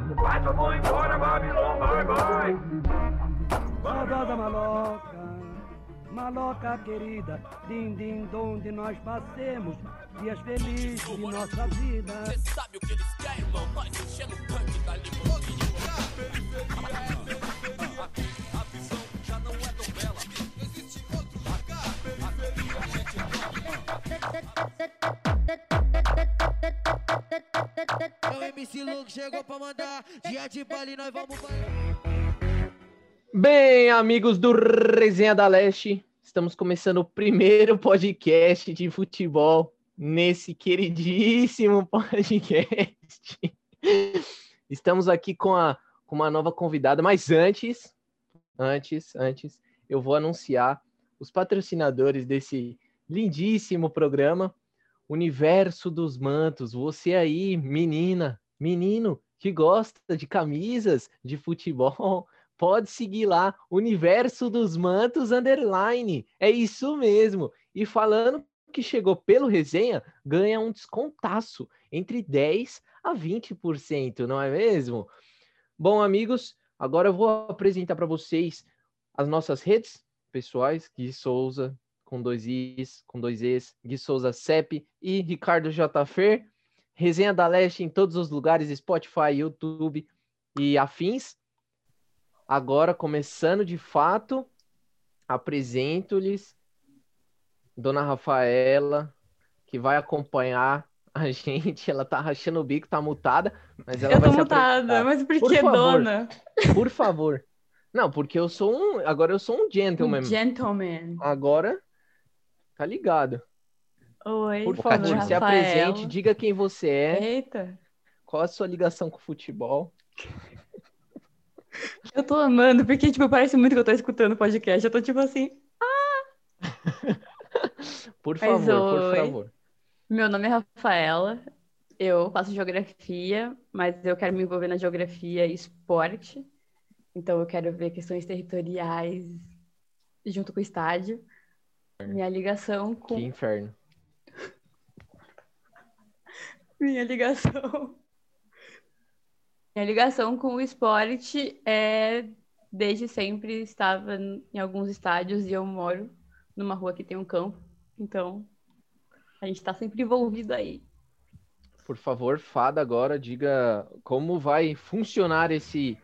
Pai, eu vou embora, Babilônia, vai, vai. Saudosa maloca, maloca querida, din din donde nós passemos dias felizes de nossa vida. Cê sabe o que eles querem, irmão? Nós enchendo o tanque da limusine. Periferia é MC Luke chegou pra mandar. Dia de baile, nós vamos Bem, amigos do Resenha da Leste, estamos começando o primeiro podcast de futebol nesse queridíssimo podcast. Estamos aqui com, a, com uma nova convidada, mas antes, antes, antes, eu vou anunciar os patrocinadores desse lindíssimo programa, Universo dos Mantos. Você aí, menina, menino que gosta de camisas de futebol, pode seguir lá, Universo dos Mantos Underline. É isso mesmo. E falando que chegou pelo resenha, ganha um descontaço entre 10 a 20%, não é mesmo? Bom, amigos, agora eu vou apresentar para vocês as nossas redes pessoais, Gui Souza, com dois Is, com dois Es, Gui Souza CEP e Ricardo J. Fer. Resenha da Leste em todos os lugares, Spotify, YouTube e afins. Agora, começando de fato, apresento-lhes Dona Rafaela, que vai acompanhar a gente. Ela tá rachando o bico, tá mutada, mas ela eu vai tô se mutada, mas por, Por que favor. dona? Por favor. Não, porque eu sou um. Agora eu sou um gentleman. Um gentleman. Agora, tá ligado. Oi, Por favor, se Rafaela. apresente, diga quem você é, Eita, qual a sua ligação com o futebol. eu tô amando, porque, tipo, parece muito que eu tô escutando o podcast. Eu tô, tipo assim, Por Mas favor, por oi. favor. meu nome é Rafaela, eu faço geografia, mas eu quero me envolver na geografia e esporte. Então, eu quero ver questões territoriais junto com o estádio. Minha ligação com... Que inferno. Minha ligação. Minha ligação com o esporte é desde sempre estava em alguns estádios e eu moro numa rua que tem um campo. Então, a gente está sempre envolvido aí. Por favor, Fada, agora diga como vai funcionar esse,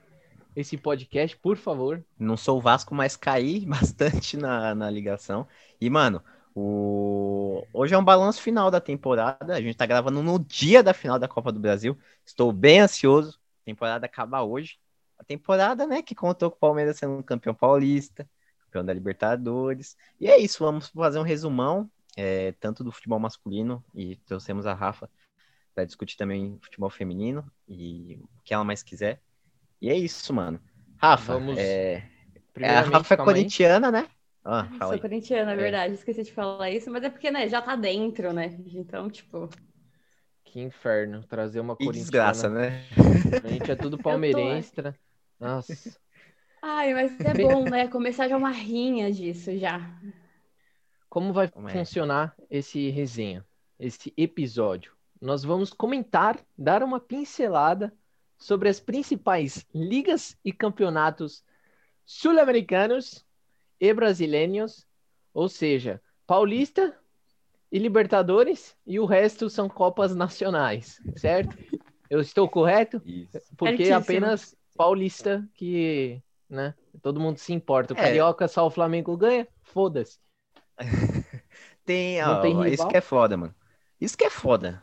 esse podcast, por favor. Não sou o Vasco, mas caí bastante na, na ligação. E, mano, o... hoje é um balanço final da temporada. A gente tá gravando no dia da final da Copa do Brasil. Estou bem ansioso. A temporada acaba hoje. A temporada, né, que contou com o Palmeiras sendo campeão paulista, campeão da Libertadores. E é isso, vamos fazer um resumão, é, tanto do futebol masculino, e trouxemos a Rafa para discutir também futebol feminino e o que ela mais quiser. E é isso, mano. Rafa, Vamos- é, é, a Rafa é corintiana, né? Ah, fala Sou corintiana, é É. verdade. Esqueci de falar isso, mas é porque, né, já tá dentro, né? Então, tipo, Que inferno, trazer uma Que corintiana. desgraça, né? A gente é tudo palmeirense. tra- Nossa. ai, mas é bom, né? Começar já uma rinha disso já. Como vai Como é? funcionar esse resenha, esse episódio? Nós vamos comentar, dar uma pincelada sobre as principais ligas e campeonatos sul-americanos e brasileiros, ou seja, Paulista e Libertadores, e o resto são Copas Nacionais, certo? Eu estou correto? Isso. Porque Certíssimo. apenas Paulista que, né, todo mundo se importa. O É. Carioca só o Flamengo ganha? Foda-se. Tem, ó, tem isso que é foda, mano. Isso que é foda.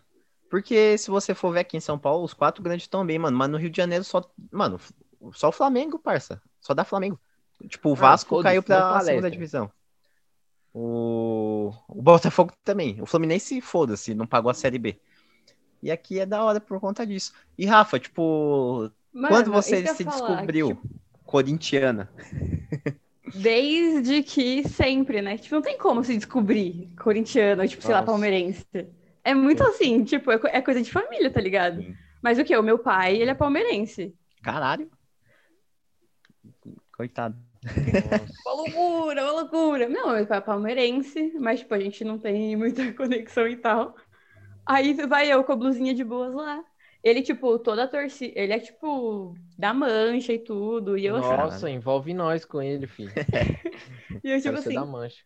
Porque se você for ver aqui em São Paulo, os quatro grandes estão bem, mano. Mas no Rio de Janeiro só. Mano, só o Flamengo, parça. Só dá Flamengo. Tipo, o Ah, Vasco foda-se, caiu pra segunda divisão. O... o Botafogo também. O Fluminense, foda-se, não pagou a Série B. E aqui é da hora por conta disso. E Rafa, tipo, Mano, quando você se falar, descobriu tipo, corintiana? Desde que sempre, né? Tipo, não tem como se descobrir corintiano, tipo, sei lá, Nossa. palmeirense. É muito assim, tipo, é, é coisa de família, tá ligado? Sim. Mas o que? O meu pai, ele é palmeirense. Caralho. Coitado. Uma loucura, uma loucura. Não, meu pai é palmeirense, mas, tipo, a gente não tem muita conexão e tal. Aí vai eu com a blusinha de boas lá. Ele, tipo, toda a torcida. Ele é, tipo, da mancha e tudo. E eu, assim, Nossa, envolve nós com ele, filho. e eu, tipo Quero ser assim, da mancha.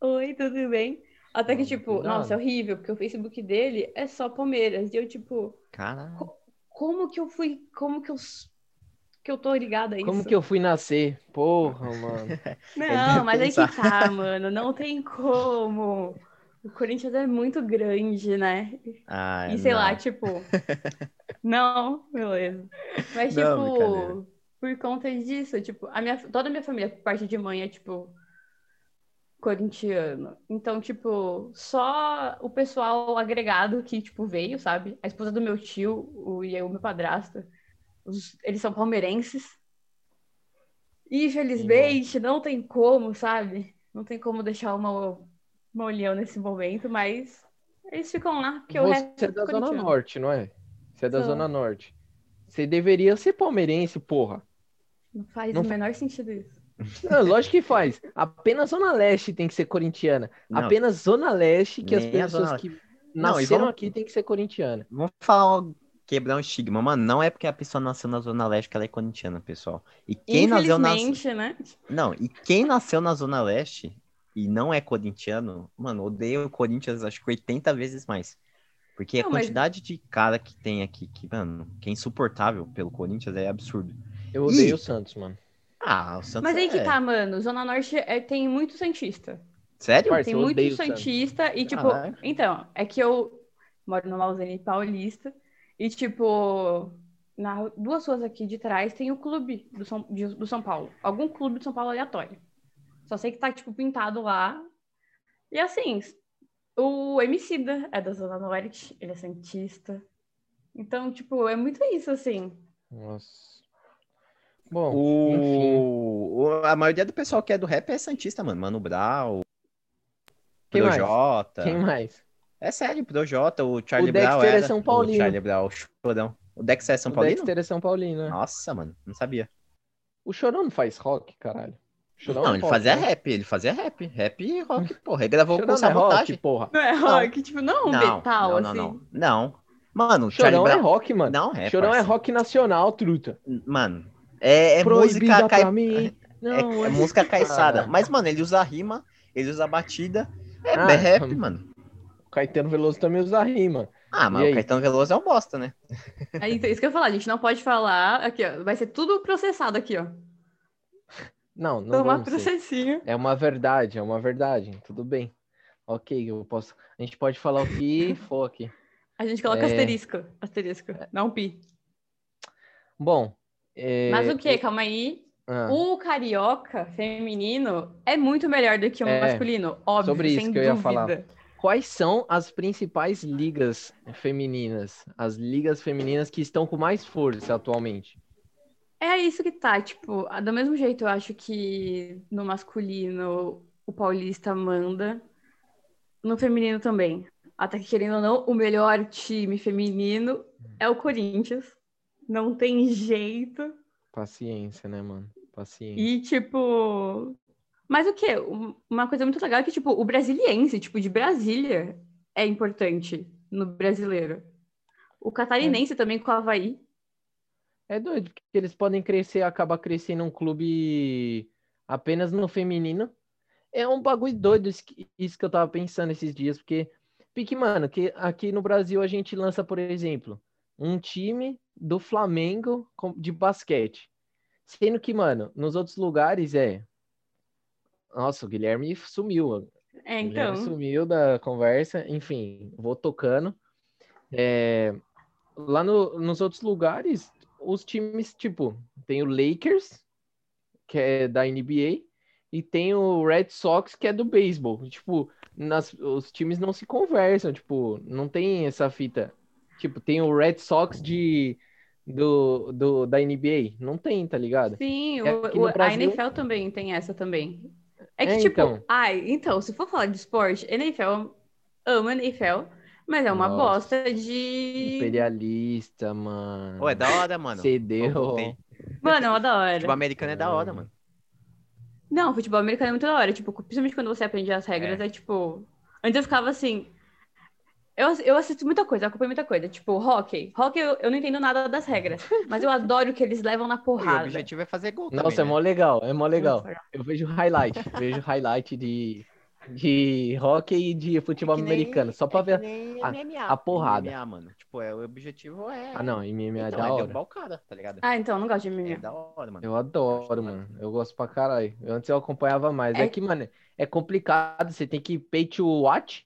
oi, tudo bem? Até que, tipo, cuidado. nossa, é horrível, porque o Facebook dele é só Palmeiras. E eu, tipo, Caralho. como que eu fui. Como que eu. Que eu tô ligada a isso? Como que eu fui nascer? Porra, mano. Não, mas aí pensar. que tá, mano. Não tem como. O Corinthians é muito grande, né? Ah, E sei lá, não. tipo. Não, beleza. Mas, Não, tipo, por conta disso, tipo, a minha, toda a minha família, por parte de mãe, é, tipo, corintiano. Então, tipo, só o pessoal agregado que, tipo, veio, sabe? A esposa do meu tio o, e o meu padrasto, os- eles são palmeirenses. E, infelizmente, não tem como, sabe? Não tem como deixar uma, uma olhão nesse momento, mas eles ficam lá, porque o resto Você é da Zona. Norte, não é? Você é da Sou. Zona Norte. Você deveria ser palmeirense, porra. Não faz Não o menor sentido isso. Não, lógico que faz. Apenas Zona Leste tem que ser corintiana. Não. Apenas Zona Leste que as pessoas que Não, e nasceram vamos- aqui tem que ser corintiana. Vamos falar, quebrar um estigma. Mano, não é porque a pessoa nasceu na Zona Leste que ela é corintiana, pessoal. E quem nasceu na. Né? Não, e quem nasceu na Zona Leste e não é corintiano, mano, odeia o Corinthians acho que 80 vezes mais. Porque Não, a mas- quantidade de cara que tem aqui, que, mano, que é insuportável pelo Corinthians é absurdo. Eu odeio Ih. o Santos, mano. Ah, o Santos Mas aí que é- tá, mano. Zona Norte é- tem muito Santista. Sério? Parça, Tem eu muito. Santista e, tipo, Caraca. então, é que eu moro no Malzene Paulista e, tipo, na, duas ruas aqui de trás tem o clube do São, de- do São Paulo. Algum clube de São Paulo aleatório. Só sei que tá, tipo, pintado lá. E assim, o Emicida é da Zona Norte, ele é Santista. Então, tipo, é muito isso, assim. Nossa. Bom. O... o- A maioria do pessoal que é do rap é Santista, mano. Mano Brown, Quem mais? Projota. Quem mais? É sério, Projota, o Charlie O Brown Dexter é era. São O Paulino. Charlie Brown, o Chorão. O Dexter é São o Paulino? Dexter é São Paulino, né? Nossa, mano, não sabia. O Chorão não faz rock, caralho. O Chorão Não, é ele rock, fazia né? rap, ele fazia rap. Rap e rock, porra. Ele gravou Chorão com não é rock, sabotagem. porra. Não é rock, tipo, não um não, metal, não, não, assim. não. Não. Mano, o Charlie Chorão é Brown. rock, mano. Não é, Chorão é parça. rock nacional, truta. Mano, é, é música pra cai... mim. É, Não, é hoje- música caiçada. Ah. Mas, mano, ele usa rima, ele usa batida. É, Ah, é rap, mano. O Caetano Veloso também usa rima. Ah, E mas aí? o Caetano Veloso é um bosta, né? Então, isso que eu ia falar, a gente não pode falar. Aqui, ó. Vai ser tudo processado aqui, ó. Não, não Tomar vamos ser. processinho. É uma verdade, é uma verdade. Tudo bem. Ok, eu posso. A gente pode falar o que for aqui. A gente coloca É. asterisco. Asterisco. Não pi. Bom. É, Mas o quê? Calma aí. ah, O carioca feminino é muito melhor do que o É, masculino. Óbvio, sobre isso que eu ia dúvida. falar. Quais são as principais ligas femininas? As ligas femininas que estão com mais força atualmente? É isso que tá, tipo, do mesmo jeito eu acho que no masculino o paulista manda, no feminino também. Até que, querendo ou não, o melhor time feminino é o Corinthians. Não tem jeito. Paciência, né, mano? Paciência. E, tipo. Mas o quê? Um- Uma coisa muito legal é que, tipo, o brasiliense, tipo, de Brasília, é importante no brasileiro. O catarinense também com o Havaí. É doido, porque eles podem crescer, acabar crescendo um clube apenas no feminino. É um bagulho doido isso que, isso que eu tava pensando esses dias, porque, pique, mano, que aqui no Brasil a gente lança, por exemplo, um time do Flamengo de basquete. Sendo que, mano, nos outros lugares é. Nossa, o Guilherme sumiu. É, Guilherme então. sumiu da conversa, enfim, vou tocando. É, lá no- nos outros lugares, os times, tipo, tem o Lakers, que é da NBA, e tem o Red Sox, que é do beisebol. Tipo, nas- os times não se conversam, tipo, não tem essa fita. Tipo, tem o Red Sox de, do, do, da NBA. Não tem, tá ligado? Sim, E o- o- no a Brasil- NFL também tem essa também. É que, É, tipo, então. ai, então, se for falar de esporte, NFL, amo NFL, mas é uma Nossa. bosta de. Imperialista, mano. Pô, é da hora, mano. Cedeu. Mano, é uma da hora. Futebol americano é da hora, mano. Não, futebol americano é muito da hora. Tipo, principalmente quando você aprende as regras, é, tipo. Antes eu ficava assim. Eu, eu assisto muita coisa, eu acompanho muita coisa. Tipo, hockey. Hockey eu, eu não entendo nada das regras. Mas eu adoro que eles levam na E o porrada. objetivo é fazer gol Nossa, é também, mó né? legal, é mó legal. Eu vejo highlight, vejo highlight de, de hockey e de futebol É nem- americano, só pra é ver. a- MMA, a porrada. MMA, mano. Tipo, é, o objetivo é... Ah, não, MMA é então, da é hora. derrubar o cara, tá ligado? Ah, então, eu não gosto de É MMA. da hora, mano. Eu adoro, mano. Eu gosto pra caralho. Eu- Antes eu acompanhava mais. É É- que, mano, é complicado. Você tem que pay to watch.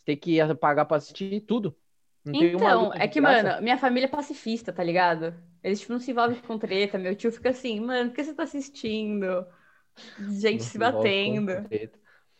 Você tem que pagar pra assistir tudo. Não tem uma Então, é que, graça. mano, minha família é pacifista, tá ligado? Eles, tipo, não se envolvem com treta. Meu tio fica assim, mano, por que você tá assistindo? Gente se com batendo.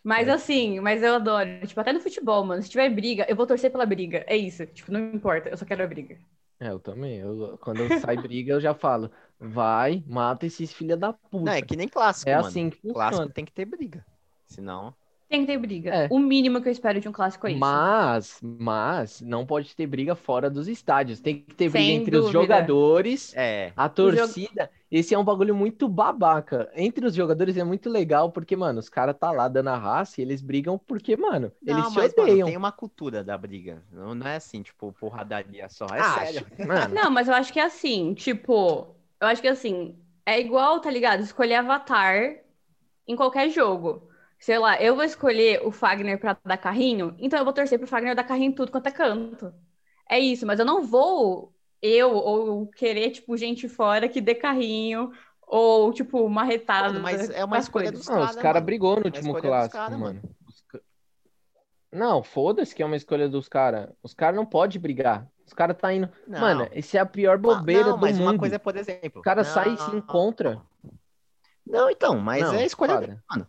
Mas É. assim, mas eu adoro. Tipo, até no futebol, mano. Se tiver briga, eu vou torcer pela briga. É isso. Tipo, não importa. Eu só quero a briga. É, eu também. Eu, quando sai briga, eu já falo. Vai, mata esses filha da puta. Não, é que nem clássico, É mano. assim que Clássico funciona. tem que ter briga. Senão... Tem que ter briga. É. O mínimo que eu espero de um clássico é isso. Mas, mas, não pode ter briga fora dos estádios. Tem que ter briga Sem entre os dúvida. jogadores, É, a torcida. Esse é um bagulho muito babaca. Entre os jogadores é muito legal, porque, mano, os caras tá lá dando a raça e eles brigam porque, mano, eles não, se mas, mano, odeiam. tem uma cultura da briga. Não, não é assim, tipo, porradaria só. É Ah, sério. Mano, Não, mas eu acho que é assim, tipo, eu acho que assim, é igual, tá ligado? Escolher avatar em qualquer jogo. Sei lá, eu vou escolher o Fagner pra dar carrinho, então eu vou torcer pro Fagner dar carrinho em tudo quanto é canto. É isso, mas eu não vou eu ou querer, tipo, gente fora que dê carrinho ou, tipo, marretada. Mano, mas é uma escolha coisas. dos não, os cara, caras brigou no Uma último clássico, cara, mano. Não, foda-se que é uma escolha dos caras. Os caras não podem brigar. Os caras tá indo. Não. Mano, esse é a pior Ma- bobeira não, do mas mundo. uma coisa é, por exemplo. O cara não, sai e se encontra. Não, então, mas Não, é a escolha dele, mano.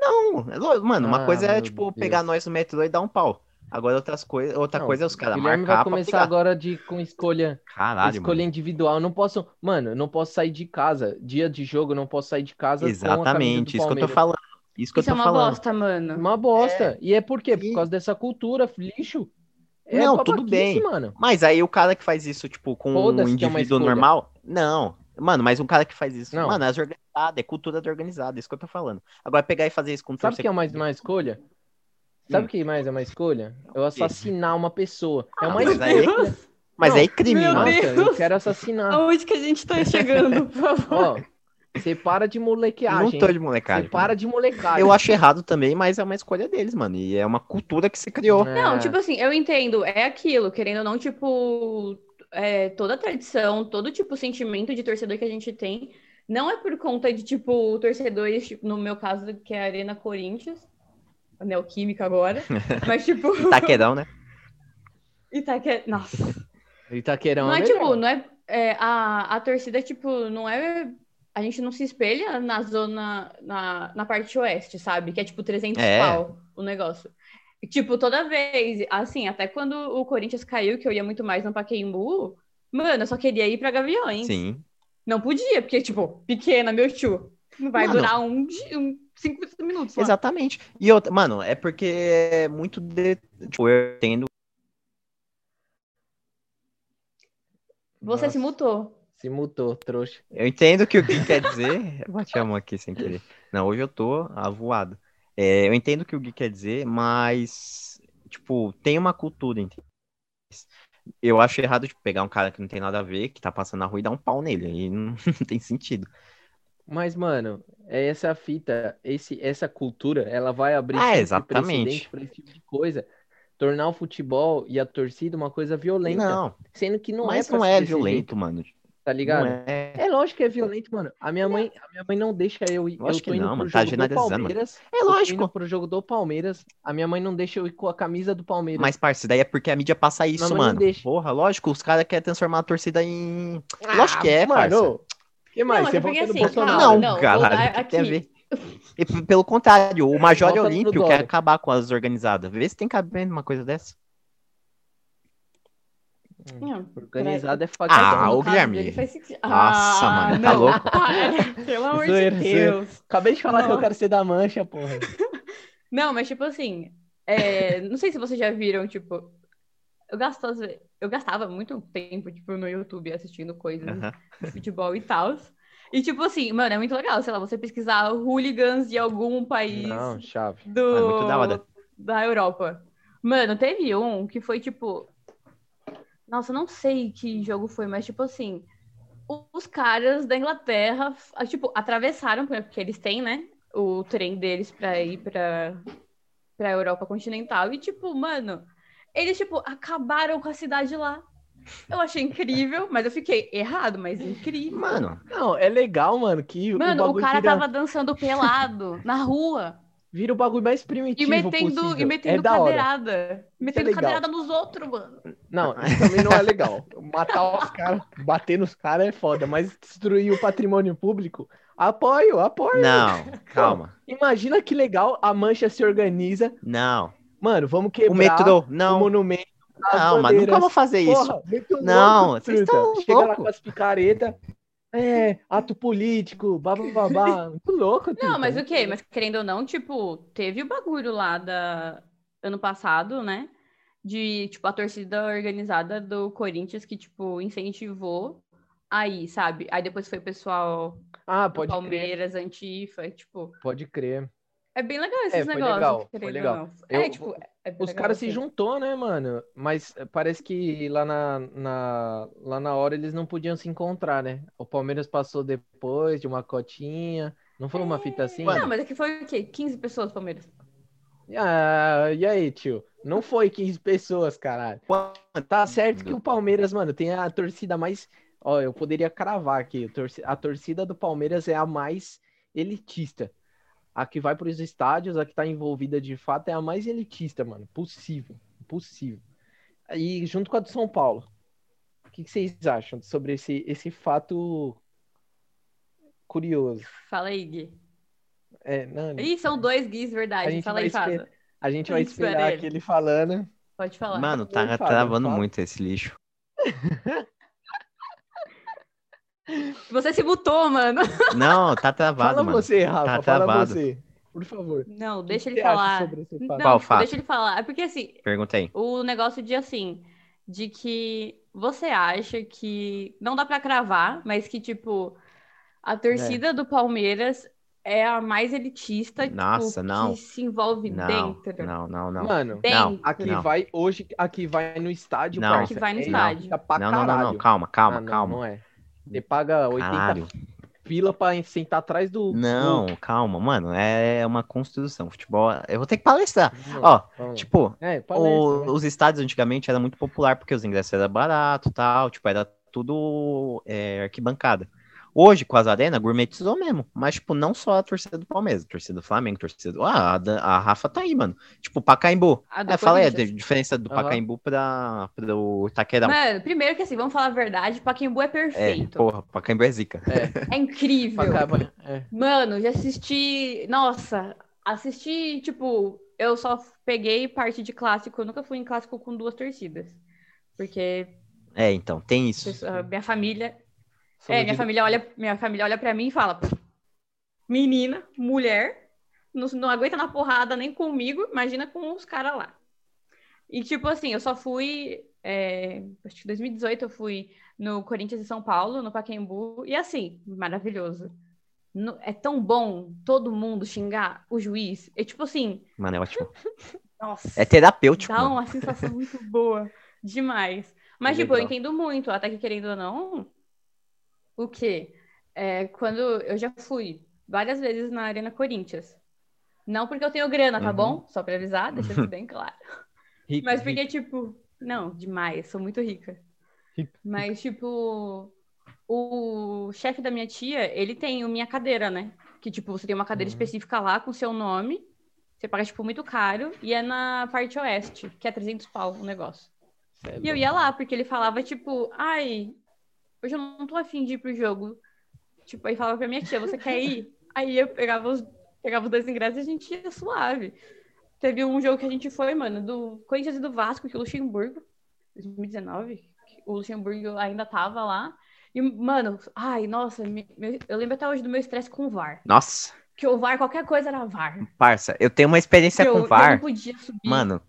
Não, é mano, uma Ah, coisa é, tipo, Deus. pegar nós no metrô e dar um pau. Agora outras coisas, outra Não, coisa é os caras Guilherme marcar vai pra começar agora de, com escolha, Caralho, escolha mano. individual. Eu não posso, mano, eu não posso sair de casa. Dia de jogo, eu não posso sair de casa com a camisa do Exatamente, isso que eu tô falando. Isso que eu Isso tô é uma falando. bosta, mano. Uma bosta. E é por quê? Por E- causa dessa cultura, lixo. É Não, tudo bem. mano. Mas aí o cara que faz isso, tipo, com um é indivíduo normal. Não. Mano, mas um cara que faz isso. Não. Mano, é organizado, é cultura da organizada, isso que eu tô falando. Agora pegar e fazer isso com Sabe o que é mais uma escolha? Sabe Hum. o que mais é uma escolha? Eu assassinar uma pessoa. É uma mas aí- escolha. Mas Não, aí crime, meu mano. Nossa, Deus. eu quero assassinar. Aonde que a gente tá chegando, por favor? Ó, você para de Não molequeagem. tô de Você molecagem. para de molecagem. Eu acho errado também, mas é uma escolha deles, mano. E é uma cultura que se criou. Não, É. tipo assim, eu entendo, é aquilo, querendo ou não, tipo, é, toda a tradição, todo tipo de sentimento de torcedor que a gente tem, não é por conta de, tipo, torcedores, tipo, no meu caso, que é a Arena Corinthians, a Neoquímica agora, mas, tipo, Taquerão, né? Itaque... Nossa, Itaquerão não é, é tipo, não é, é, a, a torcida, tipo, não é, a gente não se espelha na zona, na, na parte oeste, sabe, que é, tipo, 300 É. pau o negócio. Tipo, toda vez, assim, até quando o Corinthians caiu, que eu ia muito mais no Pacaembu, mano, eu só queria ir pra Gaviões. Sim. Não podia, porque, tipo, pequena, meu tio. Não vai Mano. durar um, um 50 minutos lá. Exatamente. E outra, mano, é porque é muito de. Tipo, eu entendo. Você se Nossa, mutou. Se mutou, trouxa. Eu entendo o que o Gui quer dizer. Eu bati a mão aqui sem querer. Não, hoje eu tô avoado. É, eu entendo o que o Gui quer dizer, mas, tipo, tem uma cultura entre eles. Eu acho errado de pegar um cara que não tem nada a ver, que tá passando na rua e dar um pau nele. Aí não, não tem sentido. Mas, mano, é essa fita, esse, essa cultura, ela vai abrir Ah, exatamente. pra esse tipo de coisa. Tornar o futebol e a torcida uma coisa violenta. Não, Sendo que não mas é pra não é violento, jeito, mano. Tá ligado? Não é. É lógico que é violento, mano. A minha mãe, a minha mãe não deixa eu ir. Eu Lógico tô que indo não, pro mano. Tá jogo do generalizando, mano. Palmeiras. É eu tô lógico. indo pro jogo do Palmeiras. A minha mãe não deixa eu ir com a camisa do Palmeiras. Mas, parça, daí é porque a mídia passa isso, não mano. deixa. Porra, lógico, os caras querem transformar a torcida em. lógico que é, Ah, mano. parça. O que mais? mas Você é votou assim, Bolsonaro? Não, não, caralho, vou- o que tem a aqui. ver? E, pelo contrário, o Major no Olímpio quer acabar com as organizadas. Vê se tem cabimento uma coisa dessa. Não, Organizado é Ah, no ô, caso Guilherme. faz. Nossa, Ah, mano, tá não, louco? para, Pelo amor de zoeira. Deus. Acabei de falar que eu Não. quero ser da mancha, porra. Não, mas tipo assim, é, não sei se vocês já viram, tipo, eu gasto, eu gastava muito tempo, tipo, no YouTube assistindo coisas Aham. de futebol e tal. E tipo assim, mano, é muito legal, sei lá, você pesquisar hooligans de algum país Não, chave. do, É muito da hora. da Europa. Mano, teve um que foi tipo. Nossa, eu não sei que jogo foi, mas tipo assim. Os caras da Inglaterra, ah, tipo, atravessaram, porque eles têm, né? O trem deles pra ir pra, pra Europa continental. E, tipo, mano, eles, tipo, acabaram com a cidade lá. Eu achei incrível, mas eu fiquei errado, mas incrível. Mano, Não, é legal, mano, que Mano, o o cara vira, tava dançando pelado na rua vira o bagulho mais e primitivo metendo, possível. e metendo é da hora. cadeirada. Metendo legal. cadeirada nos outros, mano. Não, isso também não é legal. Matar os caras, bater nos caras é foda, mas destruir o patrimônio público, apoio, apoio. não, calma. Imagina que legal a mancha se organiza. Não. Mano, vamos quebrar O metrô, o não. monumento. as Não, mas nunca vou fazer isso. Porra, muito Não, vocês estão Chega lá louco. com as picaretas. É, ato político, babá, muito louco. Não, mas o quê? louco. Mas querendo ou não, tipo, teve o bagulho lá da ano passado, né? De, tipo, a torcida organizada do Corinthians que, tipo, incentivou aí, sabe? Aí depois foi o pessoal Ah, pode crer, Palmeiras, Antifa, e, tipo, pode crer. é bem legal esses É, negócios, legal, foi legal. não. Eu- É, tipo, é Os caras se juntou, né, mano? Mas eh, parece que lá na, na, lá na hora eles não podiam se encontrar, né? O Palmeiras passou depois de uma cotinha. Não foi uma fita assim? Não, mas aqui foi o quê? 15 pessoas, Palmeiras. Ah, e aí, tio? Não foi 15 pessoas, caralho. Tá certo que o Palmeiras, mano, tem a torcida mais. Ó, eu poderia cravar aqui. A torcida do Palmeiras é a mais elitista. A que vai pros estádios, a que tá envolvida de fato, é a mais elitista, mano. Possível. Possível. E junto com a do São Paulo. O que que vocês acham sobre esse, esse fato curioso? Fala aí, Gui. É, não, Ih, são dois Guis, verdade. Fala aí, Fada. a gente vai Espera esperar ele. aquele falando. Pode falar. Mano, tá Fábio, travando muito esse lixo. Você se mutou, mano. Não, tá travado, Fala mano. você, Rafa, Tá fala travado. você. Por favor. Não, deixa ele falar. Não, Qual tipo, fato? deixa ele falar. É porque assim, Pergunta aí. o negócio de assim, de que você acha que não dá pra cravar, mas que tipo a torcida do Palmeiras é a mais elitista, tipo, Nossa, não. que se envolve Não, dentro. não, não, não. Mano, Dentro. aqui Não. vai hoje, aqui vai no estádio, Não. parça. Aqui vai no É estádio. Não, não, não, não. Calma, calma, Ah, não, calma. Não é. Você paga 80 Caralho. pila pra sentar atrás do. Não, calma, mano. É uma construção. Futebol. Eu vou ter que palestrar. do... Ó. Tipo, é, o- palestra, né? os estádios antigamente era muito popular porque os ingressos eram baratos e tal. Tipo, era tudo é, arquibancada. Hoje, com as arenas, gourmetizou mesmo. Mas, tipo, não só a torcida do Palmeiras, a torcida do Flamengo, a torcida do. Ah, a, da- a Rafa tá aí, mano. Tipo, Pacaembu. A do É, fala aí a Corinthians. diferença do Aham. Pacaembu pra, pro Itaquerão. Mano, primeiro que assim, vamos falar a verdade, Pacaembu é É, perfeito. porra, Pacaembu é zica. É incrível. Pra cá, é. Mano, já assisti. Nossa, assisti, tipo, eu só peguei parte de clássico. Eu nunca fui em clássico com duas torcidas. Porque É, então, tem isso. pessoa- minha família. É, minha família olha, minha família olha pra mim e fala: menina, mulher, não, não aguenta na porrada nem comigo, imagina com os caras lá. E tipo assim, eu só fui. é, acho que em 2018 eu fui no Corinthians e São Paulo, no Pacaembu, e assim, maravilhoso. No- é tão bom todo mundo xingar o juiz. É tipo assim, Mano, é ótimo. nossa. É terapêutico, Dá mano. uma sensação muito boa. Demais. Mas, É tipo, eu legal. entendo muito, até que querendo ou não, o quê? É, quando eu já fui várias vezes na Arena Corinthians. Não porque eu tenho grana, tá Uhum. bom? Só pra avisar, deixa isso bem claro. Rico, Mas porque, tipo, não, demais, sou muito rica. Rico. Mas, tipo, o chefe da minha tia, ele tem o Minha Cadeira, né? Que, tipo, você tem uma cadeira Uhum. específica lá com seu nome, você paga, tipo, muito caro, e é na parte oeste, que é 300 pau o negócio. É E eu ia lá, porque ele falava, tipo, ai, hoje eu não tô afim de ir pro jogo. Tipo, aí falava pra minha tia, você quer ir? Aí eu pegava os, pegava os dois ingressos e a gente ia suave. Teve um jogo que a gente foi, mano, do Corinthians e do Vasco, que o Luxemburgo, 2019, que o Luxemburgo ainda tava lá. E, mano, ai, nossa, me- me- eu lembro até hoje do meu estresse com o VAR. Nossa, Que o VAR, qualquer coisa era VAR. parça, eu tenho uma experiência Que eu, com eu não VAR. podia subir. Mano,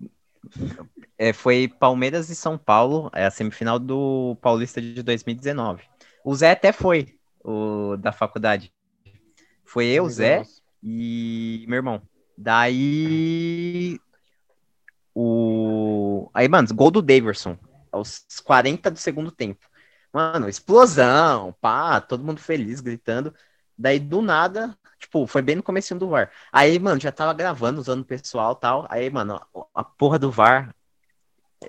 é, foi Palmeiras e São Paulo, é a semifinal do Paulista de 2019. O Zé até foi, o da faculdade. Foi eu, Zé e meu irmão. Daí o Aí, mano, gol do Daverson, aos 40 do segundo tempo. Mano, explosão, pá, todo mundo feliz, gritando. Daí, do nada, tipo, foi bem no comecinho do VAR. Aí, mano, já tava gravando, usando o pessoal e tal. Aí, mano, a, porra do VAR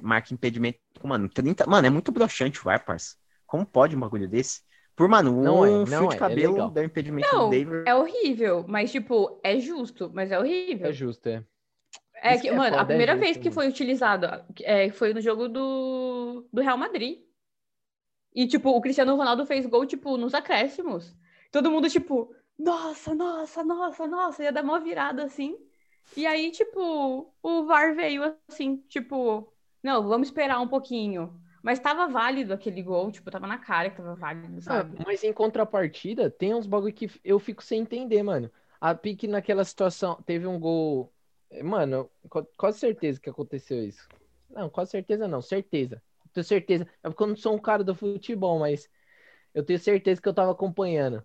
marca impedimento. Mano, 30... Mano, é muito broxante o VAR, parça. Como pode um bagulho desse? Por, mano, um Não é, não fio é, de é cabelo legal. dá um impedimento Não, do Daver. é horrível, mas, tipo, é justo, mas é horrível. É justo, é. É Isso que, é mano, a foda, é primeira justo, vez que mano. foi utilizado é, foi no jogo do, do Real Madrid. E, tipo, o Cristiano Ronaldo fez gol, tipo, nos acréscimos. Todo mundo, tipo, nossa, nossa, nossa, nossa, ia dar uma virada assim. E aí, tipo, o VAR veio assim, tipo, não, vamos esperar um pouquinho. Mas tava válido aquele gol, tipo, tava na cara que tava válido, Ah, sabe? mas em contrapartida, tem uns bagulho que eu fico sem entender, mano. A Pique naquela situação teve um gol. Mano, com quase certeza que aconteceu isso. Não, quase certeza não, certeza. Tenho certeza. É porque eu não sou um cara do futebol, mas eu tenho certeza que eu tava acompanhando.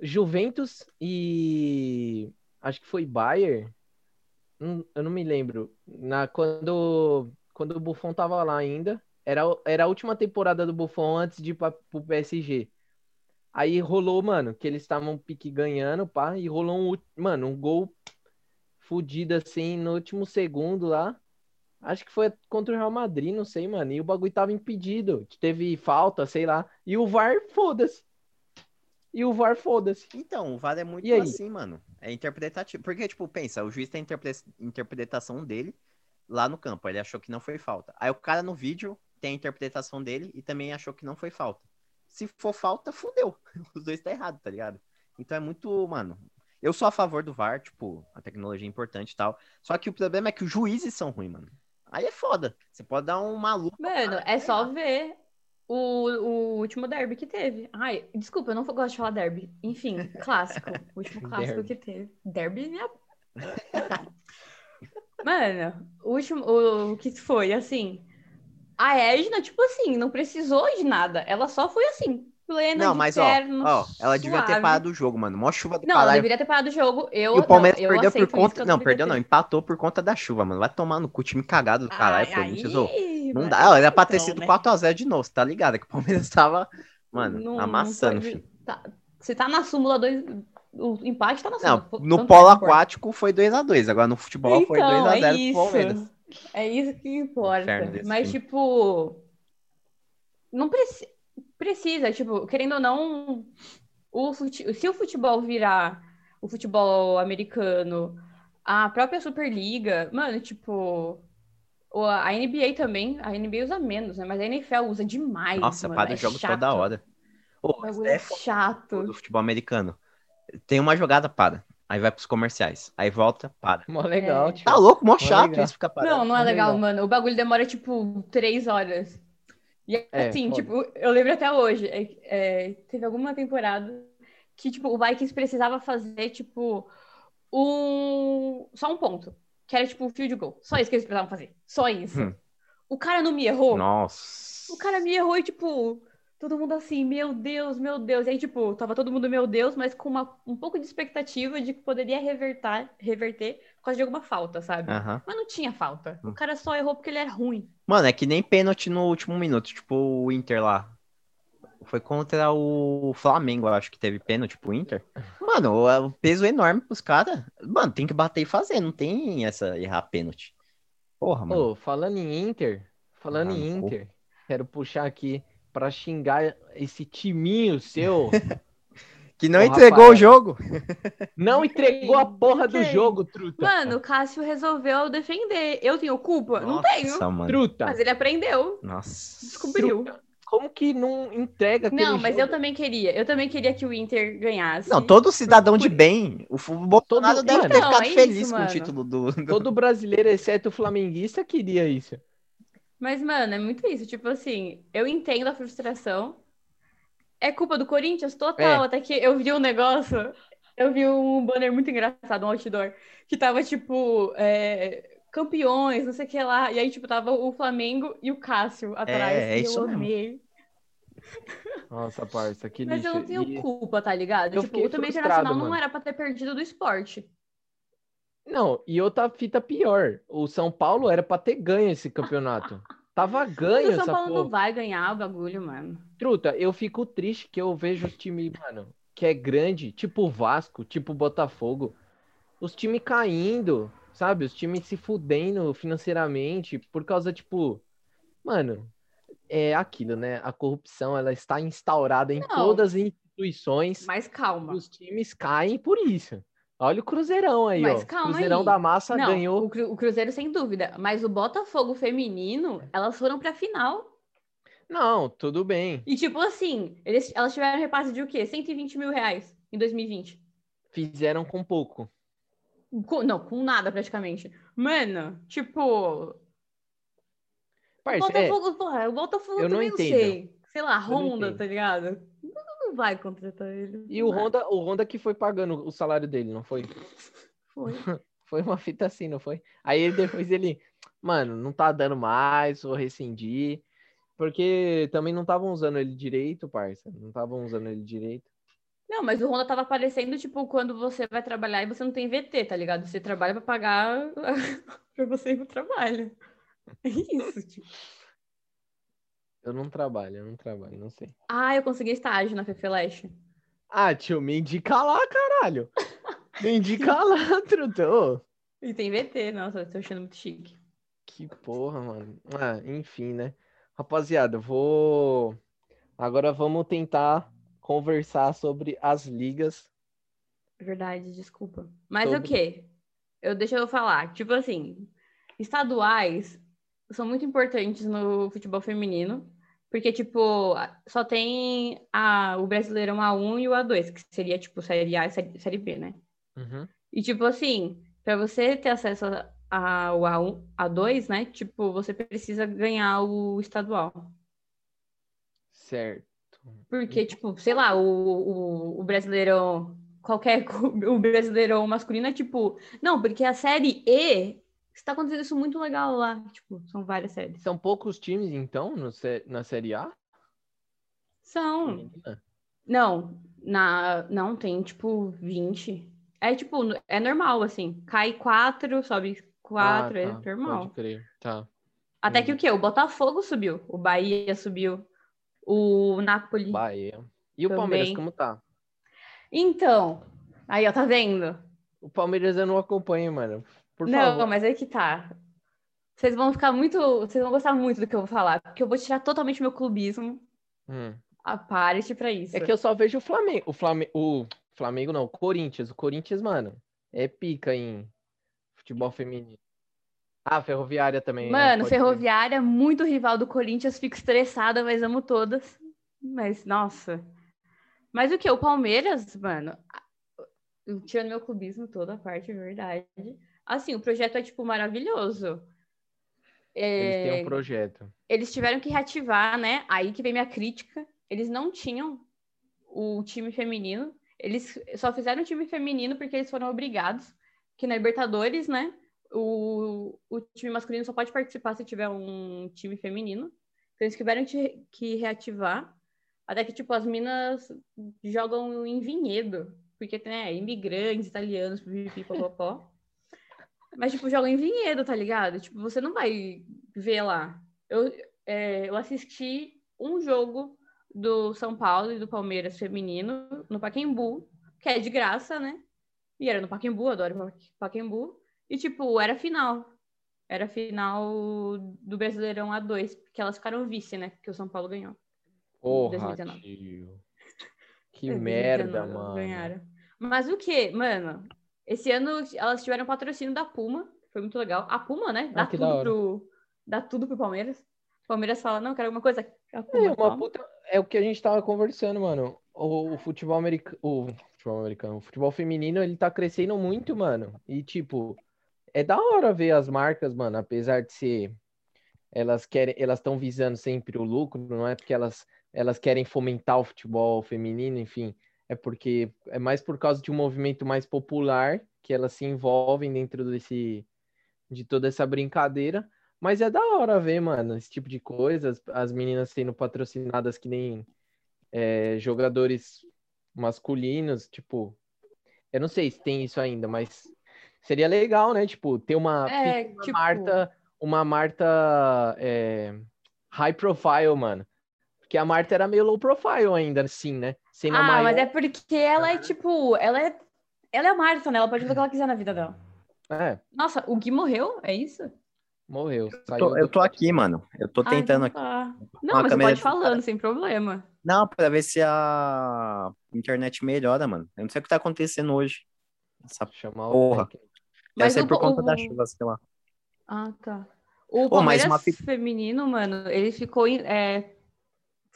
Juventus e acho que foi Bayern. Eu não me lembro. Na quando quando o Buffon tava lá ainda, era era a última temporada do Buffon antes de ir para pro PSG. Aí rolou, mano, que eles estavam pique ganhando, pá, e rolou um, mano, um gol fudido assim no último segundo lá. Acho que foi contra o Real Madrid, não sei, mano. E o bagulho tava impedido. Teve falta, sei lá. E o VAR, foda-se. E o VAR, foda-se. Então, o VAR é muito assim, mano. É interpretativo. Porque, tipo, pensa, o juiz tem a interpre- interpretação dele lá no campo. Ele achou que não foi falta. Aí o cara no vídeo tem a interpretação dele e também achou que não foi falta. Se for falta, fudeu. Os dois tá errado, tá ligado? Então é muito, mano. Eu sou a favor do VAR, tipo, a tecnologia é importante e tal. Só que o problema é que os juízes são ruins, mano. Aí é foda. Você pode dar um maluco. Mano, é só ver o, o último derby que teve. Ai, desculpa, eu não gosto de falar derby. Enfim, clássico. O último clássico Derby. que teve. Derby minha. Mano, o último. O, o que foi, assim. A Edna, tipo assim, não precisou de nada. Ela só foi assim, plena Não, mas ó, terno, ó, ela devia ter suave. parado o jogo, mano. Mó chuva do Não, ela deveria ter parado o jogo. Eu, E o Palmeiras não, eu perdeu por conta. Não, perdeu ter. não, empatou por conta da chuva, mano. Vai tomar no cu, time cagado do caralho, Ai, Corinthians. aí, Não dá. Ó, Era pra ter então, sido né? 4x0 de novo, tá ligado? Que o Palmeiras tava, mano, Não- não amassando, pode- filho. tá- Se tá na súmula 2, o empate tá na Não, súmula. no tanto polo não aquático foi 2x2, agora no futebol foi Então, 2x0 é pro isso. Palmeiras. É isso que importa. Inferno Mas, tipo, não preci- precisa, tipo, querendo ou não, o fute- se o futebol virar o futebol americano, a própria Superliga, mano, tipo, o- a NBA também, a NBA usa menos, né? Mas a NFL usa demais. Nossa, mano, para é o jogo chato. toda hora. Ô, O bagulho é é chato. do futebol americano. Tem uma jogada, para. Aí vai pros comerciais. Aí volta, para. Mó legal, É. Tá louco, mó Mó chato legal. isso ficar parado. Não, não é legal, legal. mano. O bagulho demora, tipo, três horas. E É, assim, foda. tipo, eu lembro até hoje. é, é, teve alguma temporada que, tipo, o Vikings precisava fazer, tipo, um. Só um ponto. Que era, tipo, um field goal. Só isso que eles precisavam fazer. Só isso. Hum. O cara não me errou. Nossa. O cara me errou e, tipo, todo mundo assim, meu Deus, meu Deus. E aí, tipo, tava todo mundo, meu Deus, mas com uma, um pouco de expectativa de que poderia revertar, reverter por causa de alguma falta, sabe? Aham. Mas não tinha falta. Hum. O cara só errou porque ele é ruim. Mano, é que nem pênalti no último minuto. Tipo, o Inter lá. Foi contra o Flamengo, eu acho que teve pênalti pro Inter. Mano, o o peso enorme pros caras. Mano, tem que bater e fazer. Não tem essa errar pênalti. Porra, mano. Ô, falando em Inter, falando Ah, em. Inter, quero puxar aqui pra xingar esse timinho seu. que não Ô, entregou Rafael. o jogo. Não entregou a porra do jogo, truta. Mano, o Cássio resolveu defender. Eu tenho culpa? não tenho. Nossa, mano. Truta. Mas ele aprendeu. Nossa. Descobriu. Como que não entrega aquele Não, mas eu jogo? também queria. Eu também queria que o Inter ganhasse. Não, todo cidadão de bem. O fu- o Bolsonaro Todo- deve ter ficado é isso, feliz com o título do. do- Todo brasileiro, exceto o flamenguista, queria isso. Mas, mano, é muito isso. Tipo assim, eu entendo a frustração. É culpa do Corinthians total. É. Até que eu vi um negócio. Eu vi um banner muito engraçado, um outdoor. Que tava, tipo, é, campeões, não sei o que lá. E aí, tipo, tava o Flamengo e o Cássio atrás. é isso eu mesmo. amei. Nossa, parça, que Mas lixo. eu não tenho E- culpa, tá ligado? Eu tipo, o também internacional não era pra ter perdido do esporte. Não, e outra fita pior. O São Paulo era pra ter ganho esse campeonato. Tava ganho o São essa Paulo não porra. vai ganhar o bagulho, mano. Truta, eu fico triste que eu vejo os times, mano, que é grande, tipo Vasco, tipo Botafogo. Os times caindo, sabe? Os times se fudendo financeiramente por causa, tipo, mano, é aquilo, né? A corrupção, ela está instaurada em Não. todas as instituições. Mas calma. Os times caem por isso. Olha o Cruzeirão aí, Mas ó. calma Cruzeirão aí. da Massa Não, ganhou. O, Cru- o Cruzeiro sem dúvida. Mas o Botafogo feminino, elas foram pra final. Não, tudo bem. E tipo assim, eles, elas tiveram repasse de o quê? 120 mil reais em 2020. Fizeram com pouco. Com- não, com nada praticamente. Mano, tipo. O Parça, é, Botafogo, porra, o Botafogo Eu não também não entendo. sei. Sei lá, Honda, tá ligado? Não, vai contratar ele. E o vai. Honda, o Honda que foi pagando o salário dele, não foi? Foi. Foi uma fita assim, não foi? Aí ele, depois ele, mano, não tá dando mais, vou rescindir. Porque também não estavam usando ele direito, parça. Não estavam usando ele direito. Não, mas o Honda tava aparecendo, tipo, quando você vai trabalhar e você não tem VT, tá ligado? Você trabalha pra pagar pra você ir pro trabalho. É isso, tipo. Eu não trabalho, eu não trabalho, não sei. Ah, eu consegui estágio na Fefeleche. Ah, tio, me indica lá, caralho. Me indica lá, truta. Ô, E tem VT, nossa, tô achando muito chique. Que porra, mano. Ah, enfim, né? Rapaziada, vou. Agora vamos tentar conversar sobre as ligas. Verdade, desculpa. Mas é o Sobre- quê? Eu, deixa eu falar. Tipo assim, estaduais são muito importantes no futebol feminino, porque, tipo, só tem a, o Brasileirão A1 e o A2, que seria, tipo, Série A e Série, série B, né? Uhum. E, tipo assim, para você ter acesso ao A1, A2, né? Tipo, você precisa ganhar o estadual. Certo. Porque, tipo, sei lá, o, o, o brasileirão, qualquer, o brasileirão masculino é tipo, não, porque a série E está acontecendo isso muito legal lá. Tipo, são várias séries. São poucos times, então, no, na Série A? São. Não, na, não, tem tipo 20. É tipo, é normal, assim. Cai quatro, sobe quatro, Ah, é tá, normal. Pode crer. Tá. Até que o quê? O Botafogo subiu, o Bahia subiu, o Napoli. Bahia. E o Palmeiras, Também. como tá? Então, aí, ó, tá vendo? O Palmeiras eu não acompanho, mano. Por não, favor. mas aí que tá. Vocês vão ficar muito. Vocês vão gostar muito do que eu vou falar, porque eu vou tirar totalmente meu clubismo Hum. a parte pra isso. É que eu só vejo o Flamengo. O Flamengo, o Flamengo não, o Corinthians. O Corinthians, mano, é pica em futebol feminino. Ah, Ferroviária também. né? Mano, crer. Ferroviária, muito rival do Corinthians, fico estressada, mas amo todas. Mas, nossa. Mas o que? O Palmeiras, mano, tirando meu clubismo toda a parte, é verdade. Assim, o projeto é, tipo, maravilhoso. Eles têm É, um projeto. eles tiveram que reativar, né? Aí que vem minha crítica. Eles não tinham o time feminino. Eles só fizeram o time feminino porque eles foram obrigados. Que na Libertadores, né? O, o time masculino só pode participar se tiver um time feminino. Então eles tiveram que, reativar. Até que, tipo, as minas jogam em vinhedo. Porque tem né, imigrantes, italianos, pipipi, popopó. Mas, tipo, jogam em vinhedo, tá ligado? Tipo, você não vai ver lá. Eu, é, eu assisti um jogo do São Paulo e do Palmeiras feminino no Pacaembu, que é de graça, né? E era no Pacaembu, adoro Pa- Pacaembu. E, tipo, era final. Era final do Brasileirão A2, porque elas ficaram vice, né? Porque o São Paulo ganhou. Porra, 2019. tio. Que merda, 2019 mano. Ganharam. Mas o que, mano? Esse ano elas tiveram patrocínio da Puma, foi muito legal. A Puma, né? Dá Ah, tudo pro dá tudo pro Palmeiras. O Palmeiras fala: "Não, quero alguma coisa". É, uma puta... é o que a gente tava conversando, mano. O, o futebol americano, o futebol americano, o futebol feminino, ele tá crescendo muito, mano. E tipo, é da hora ver as marcas, mano, apesar de ser elas querem, elas estão visando sempre o lucro, não é porque elas elas querem fomentar o futebol feminino, enfim, é porque é mais por causa de um movimento mais popular que elas se envolvem dentro desse de toda essa brincadeira. Mas é da hora ver, mano, esse tipo de coisa, as, as meninas sendo patrocinadas que nem é, jogadores masculinos, tipo, eu não sei se tem isso ainda, mas Seria legal, né? Tipo, ter uma, É, uma tipo- Marta, uma Marta é, high profile, mano. Porque a Marta era meio low profile ainda, assim, né? Sendo a Ah, maior. mas é porque ela é tipo, ela é, ela é a Marta, né? Ela pode fazer o que ela quiser na vida dela. É, Nossa, o Gui morreu? É isso? morreu. Eu tô, eu tô aqui, mano. Eu tô Ah, tentando então aqui. tá. Não, mas pode ir falando, sem problema. Não, pra ver se a internet melhora, mano. Eu não sei o que tá acontecendo hoje. Essa Chamar o Porra. Deve Mas ser o- por conta da o- chuva, sei lá. Ah, tá. O mas Palmeiras uma feminino, mano, ele ficou, é,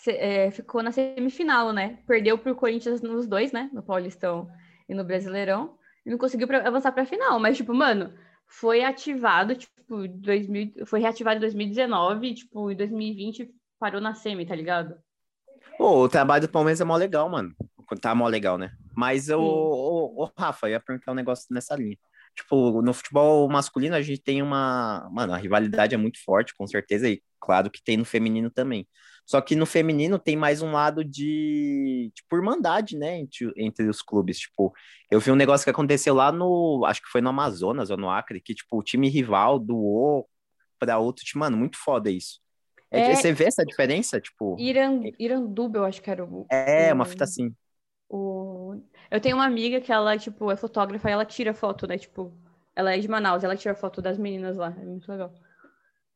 é, ficou na semifinal, né? Perdeu pro Corinthians nos dois, né? No Paulistão e no Brasileirão. E não conseguiu pra- avançar pra final. Mas, tipo, mano, foi ativado, tipo, 2000, foi reativado em 2019, tipo, em 2020 parou na semi, tá ligado? Pô, o trabalho do Palmeiras é mó legal, mano. Tá mó legal, né? Mas o, o, o Rafa, eu ia perguntar um negócio nessa linha. Tipo, no futebol masculino a gente tem uma. Mano, a rivalidade é muito forte, com certeza, e claro que tem no feminino também. Só que no feminino tem mais um lado de, tipo, irmandade, né, entre, entre os clubes. Tipo, eu vi um negócio que aconteceu lá no, acho que foi no Amazonas ou no Acre, que, tipo, o time rival doou pra outro time. Mano, muito foda isso. É, É. Você vê essa diferença? Tipo, Iran, Iranduba, eu acho que era o. é uma fita assim. O... Eu tenho uma amiga que ela, tipo, é fotógrafa e ela tira foto, né? Tipo, ela é de Manaus, ela tira foto das meninas lá. É muito legal.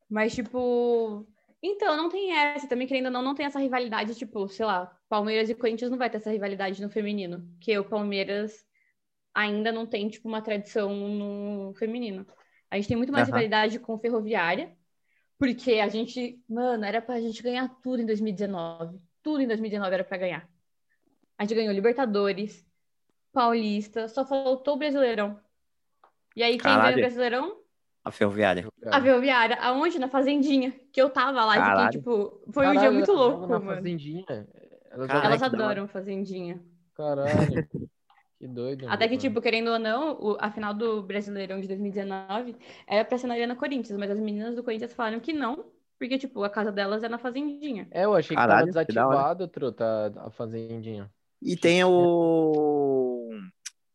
Mas, tipo. Então, não tem essa. Também, querendo ou não, não tem essa rivalidade, tipo, sei lá, Palmeiras e Corinthians não vai ter essa rivalidade no feminino. Porque o Palmeiras ainda não tem, tipo, uma tradição no feminino. A gente tem muito mais Aham. rivalidade com Ferroviária, porque a gente, mano, era pra gente ganhar tudo em 2019. Tudo em 2019 era pra ganhar. A gente ganhou Libertadores, Paulista, só faltou o Brasileirão. E aí, quem ganhou Caralho. o Brasileirão? A Ferroviária. A Ferroviária. Aonde? Na Fazendinha. Que eu tava lá. Caralho. fiquei, tipo, foi um Caralho, dia muito louco, na mano. Fazendinha. Elas Caralho, Elas adoram Fazendinha. Caralho. Que doido. Até que, mano. tipo, querendo ou não, o- a final do Brasileirão de 2019 era pra ser na Arena Corinthians, mas as meninas do Corinthians falaram que não, porque, tipo, a casa delas é na Fazendinha. É, eu achei Caralho, que tava desativado, truta, a fazendinha. E tem o.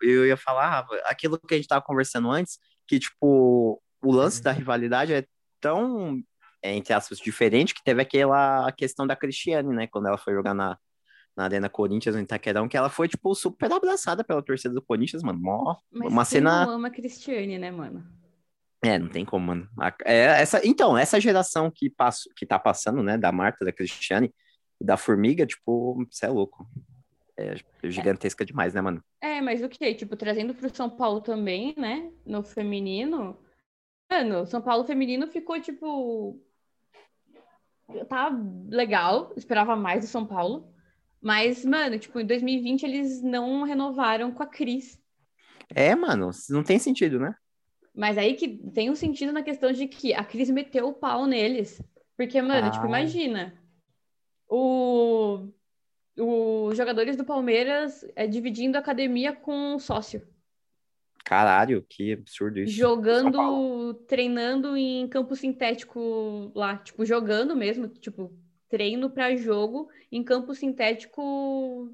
Eu ia falar, Rafa, aquilo que a gente tava conversando antes, que, tipo, o lance da rivalidade é tão, é, entre aspas, diferente que teve aquela questão da Cristiane, né? Quando ela foi jogar na, na Arena Corinthians, no Itaquerão, que ela foi, tipo, super abraçada pela torcida do Corinthians, mano. Mó, Mas uma cena. não ama a Cristiane, né, mano? É, não tem como, mano. É, essa, então, essa geração que, passa, que tá passando, né, da Marta, da Cristiane e da Formiga, tipo, você é louco. É gigantesca demais, né, mano? É, mas o que? Tipo, trazendo pro São Paulo também, né? No feminino. Mano, São Paulo feminino ficou, tipo. Tá legal, esperava mais do São Paulo. Mas, mano, tipo, em 2020 eles não renovaram com a Cris. É, mano, não tem sentido, né? Mas aí que tem um sentido na questão de que a Cris meteu o pau neles. Porque, mano, tipo, Ah. imagina. O... Os jogadores do Palmeiras é, dividindo a academia com um sócio. Caralho, que absurdo isso. Jogando, treinando em campo sintético lá. Tipo, jogando mesmo. Tipo, treino pra jogo em campo sintético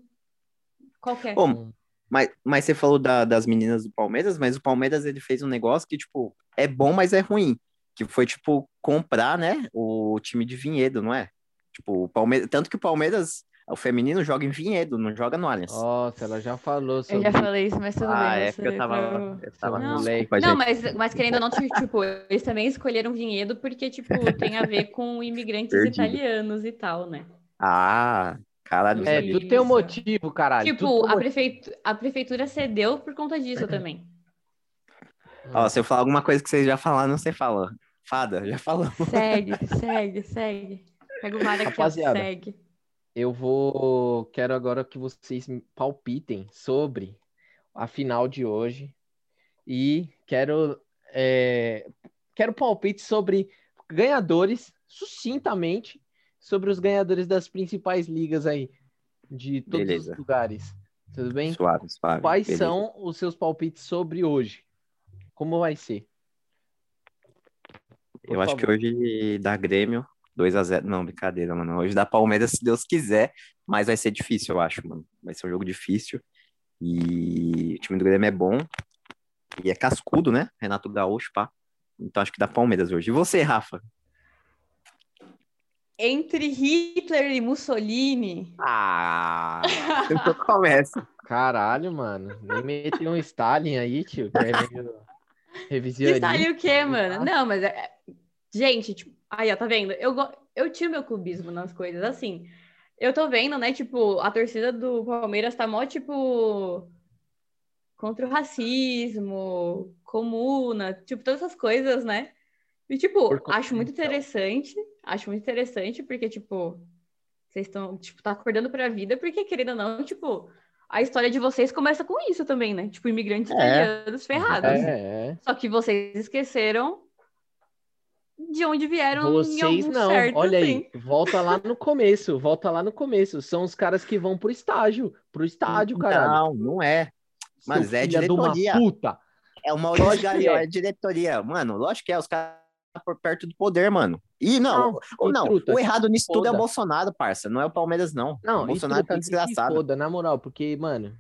qualquer. Ô, mas, mas você falou da- das meninas do Palmeiras, mas o Palmeiras ele fez um negócio que, tipo, é bom, mas é ruim. Que foi, tipo, comprar, né, o time de Vinhedo, não é? Tipo, o Palmeiras. Tanto que o Palmeiras, o feminino, joga em Vinhedo, não joga no Allianz. Nossa, ela já falou Eu sobre já falei isso, mas tudo ah, bem. é você- porque eu tava. pra- Eu tava Não, desculpa, Não, gente. mas, mas querendo ou não, tipo, eles também escolheram Vinhedo porque, tipo, tem a ver com imigrantes Perdido. italianos e tal, né? Ah, caralho. É, tudo tem um motivo, caralho. tipo, a, prefeitu a prefeitura cedeu por conta disso também. Ó, se eu falar alguma coisa que vocês já falaram, você fala. Fada, já falou. Segue, segue, segue. Pega o VAR aqui, Rapaziada. segue. Eu vou. Quero agora que vocês me palpitem sobre a final de hoje. E quero. é, Quero palpite sobre ganhadores, sucintamente, sobre os ganhadores das principais ligas aí, de todos Beleza. os lugares. Tudo bem? Suave, suave. Quais beleza. são os seus palpites sobre hoje? Como vai ser? Por Eu acho que favor. hoje dá Grêmio 2 a 0 Não, brincadeira, mano. Hoje dá Palmeiras, se Deus quiser. Mas vai ser difícil, eu acho, mano. Vai ser um jogo difícil. E o time do Grêmio é bom. E é cascudo, né? Renato Gaúcho, pá. Então acho que dá Palmeiras hoje. E você, Rafa? Entre Hitler e Mussolini. Ah, eu começo. Caralho, mano. Nem meti um Stalin aí, tio. que é meio Revisionista. Stalin o quê, mano? Não, mas é... Gente, tipo, aí, ó, tá vendo? Eu, eu tiro meu clubismo nas coisas, assim. Eu tô vendo, né, tipo, a torcida do Palmeiras tá mó, tipo, contra o racismo, comuna, tipo, todas essas coisas, né? E, tipo, acho muito interessante, acho muito interessante, porque, tipo, vocês estão, tipo, tá acordando pra vida, porque, querendo ou não, tipo, a história de vocês começa com isso também, né? Tipo, imigrantes É. italianos ferrados. É, é. Só que vocês esqueceram de onde vieram em Vocês algum não, certo, olha assim. aí, volta lá no começo, volta lá no começo. São os caras que vão pro estágio, pro estádio, caralho. Não, não é. Seu Mas é de uma diretoria. puta. É Lógico Maurício é. é diretoria. Mano, lógico que é. Os caras por perto do poder, mano. E não, Não, ou não, truta, o errado nisso tudo é o. Bolsonaro, parça. Não é o Palmeiras, não. Não, o Bolsonaro isso tá que se desgraçado. foda, na moral, porque, mano,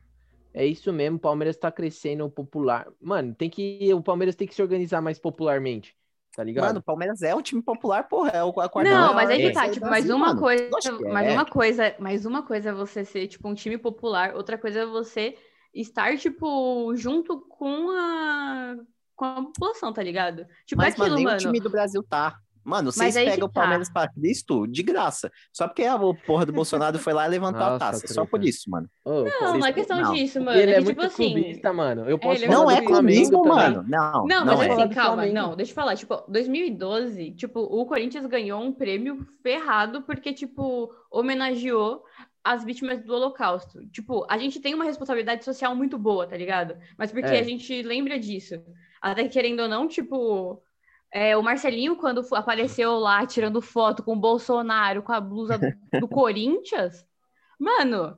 é isso mesmo, o Palmeiras tá crescendo popular. Mano, tem que, o Palmeiras tem que se organizar mais popularmente, tá ligado? Mano, o Palmeiras é o time popular, porra. É o a quarta Não, mas aí que torcida tá, tipo, mais uma mano. coisa, que mais é. uma coisa, mais uma coisa é você ser, tipo, um time popular, outra coisa é você estar, tipo, junto com a, com a população, tá ligado? Tipo, Mas, é aquilo, mano, nem mano. o time do Brasil tá. Mano, vocês pegam o tá. Palmeiras pra Cristo de graça. Só porque a porra do Bolsonaro foi lá e levantou a Nossa, taça. Só truta. por isso, mano. Não, Vocês- não é questão não. disso, mano. ele é é tipo assim. clubista, mano. Eu posso é Não do é Flamengo clubismo, também. mano. Não, Não, não mas é. assim, calma, não, deixa eu falar, tipo, 2012, tipo, o Corinthians ganhou um prêmio ferrado porque, tipo, homenageou as vítimas do Holocausto. Tipo, a gente tem uma responsabilidade social muito boa, tá ligado? Mas porque É. a gente lembra disso. Até que, querendo ou não, tipo, é, o Marcelinho, quando apareceu lá tirando foto com o Bolsonaro com a blusa do Corinthians, mano,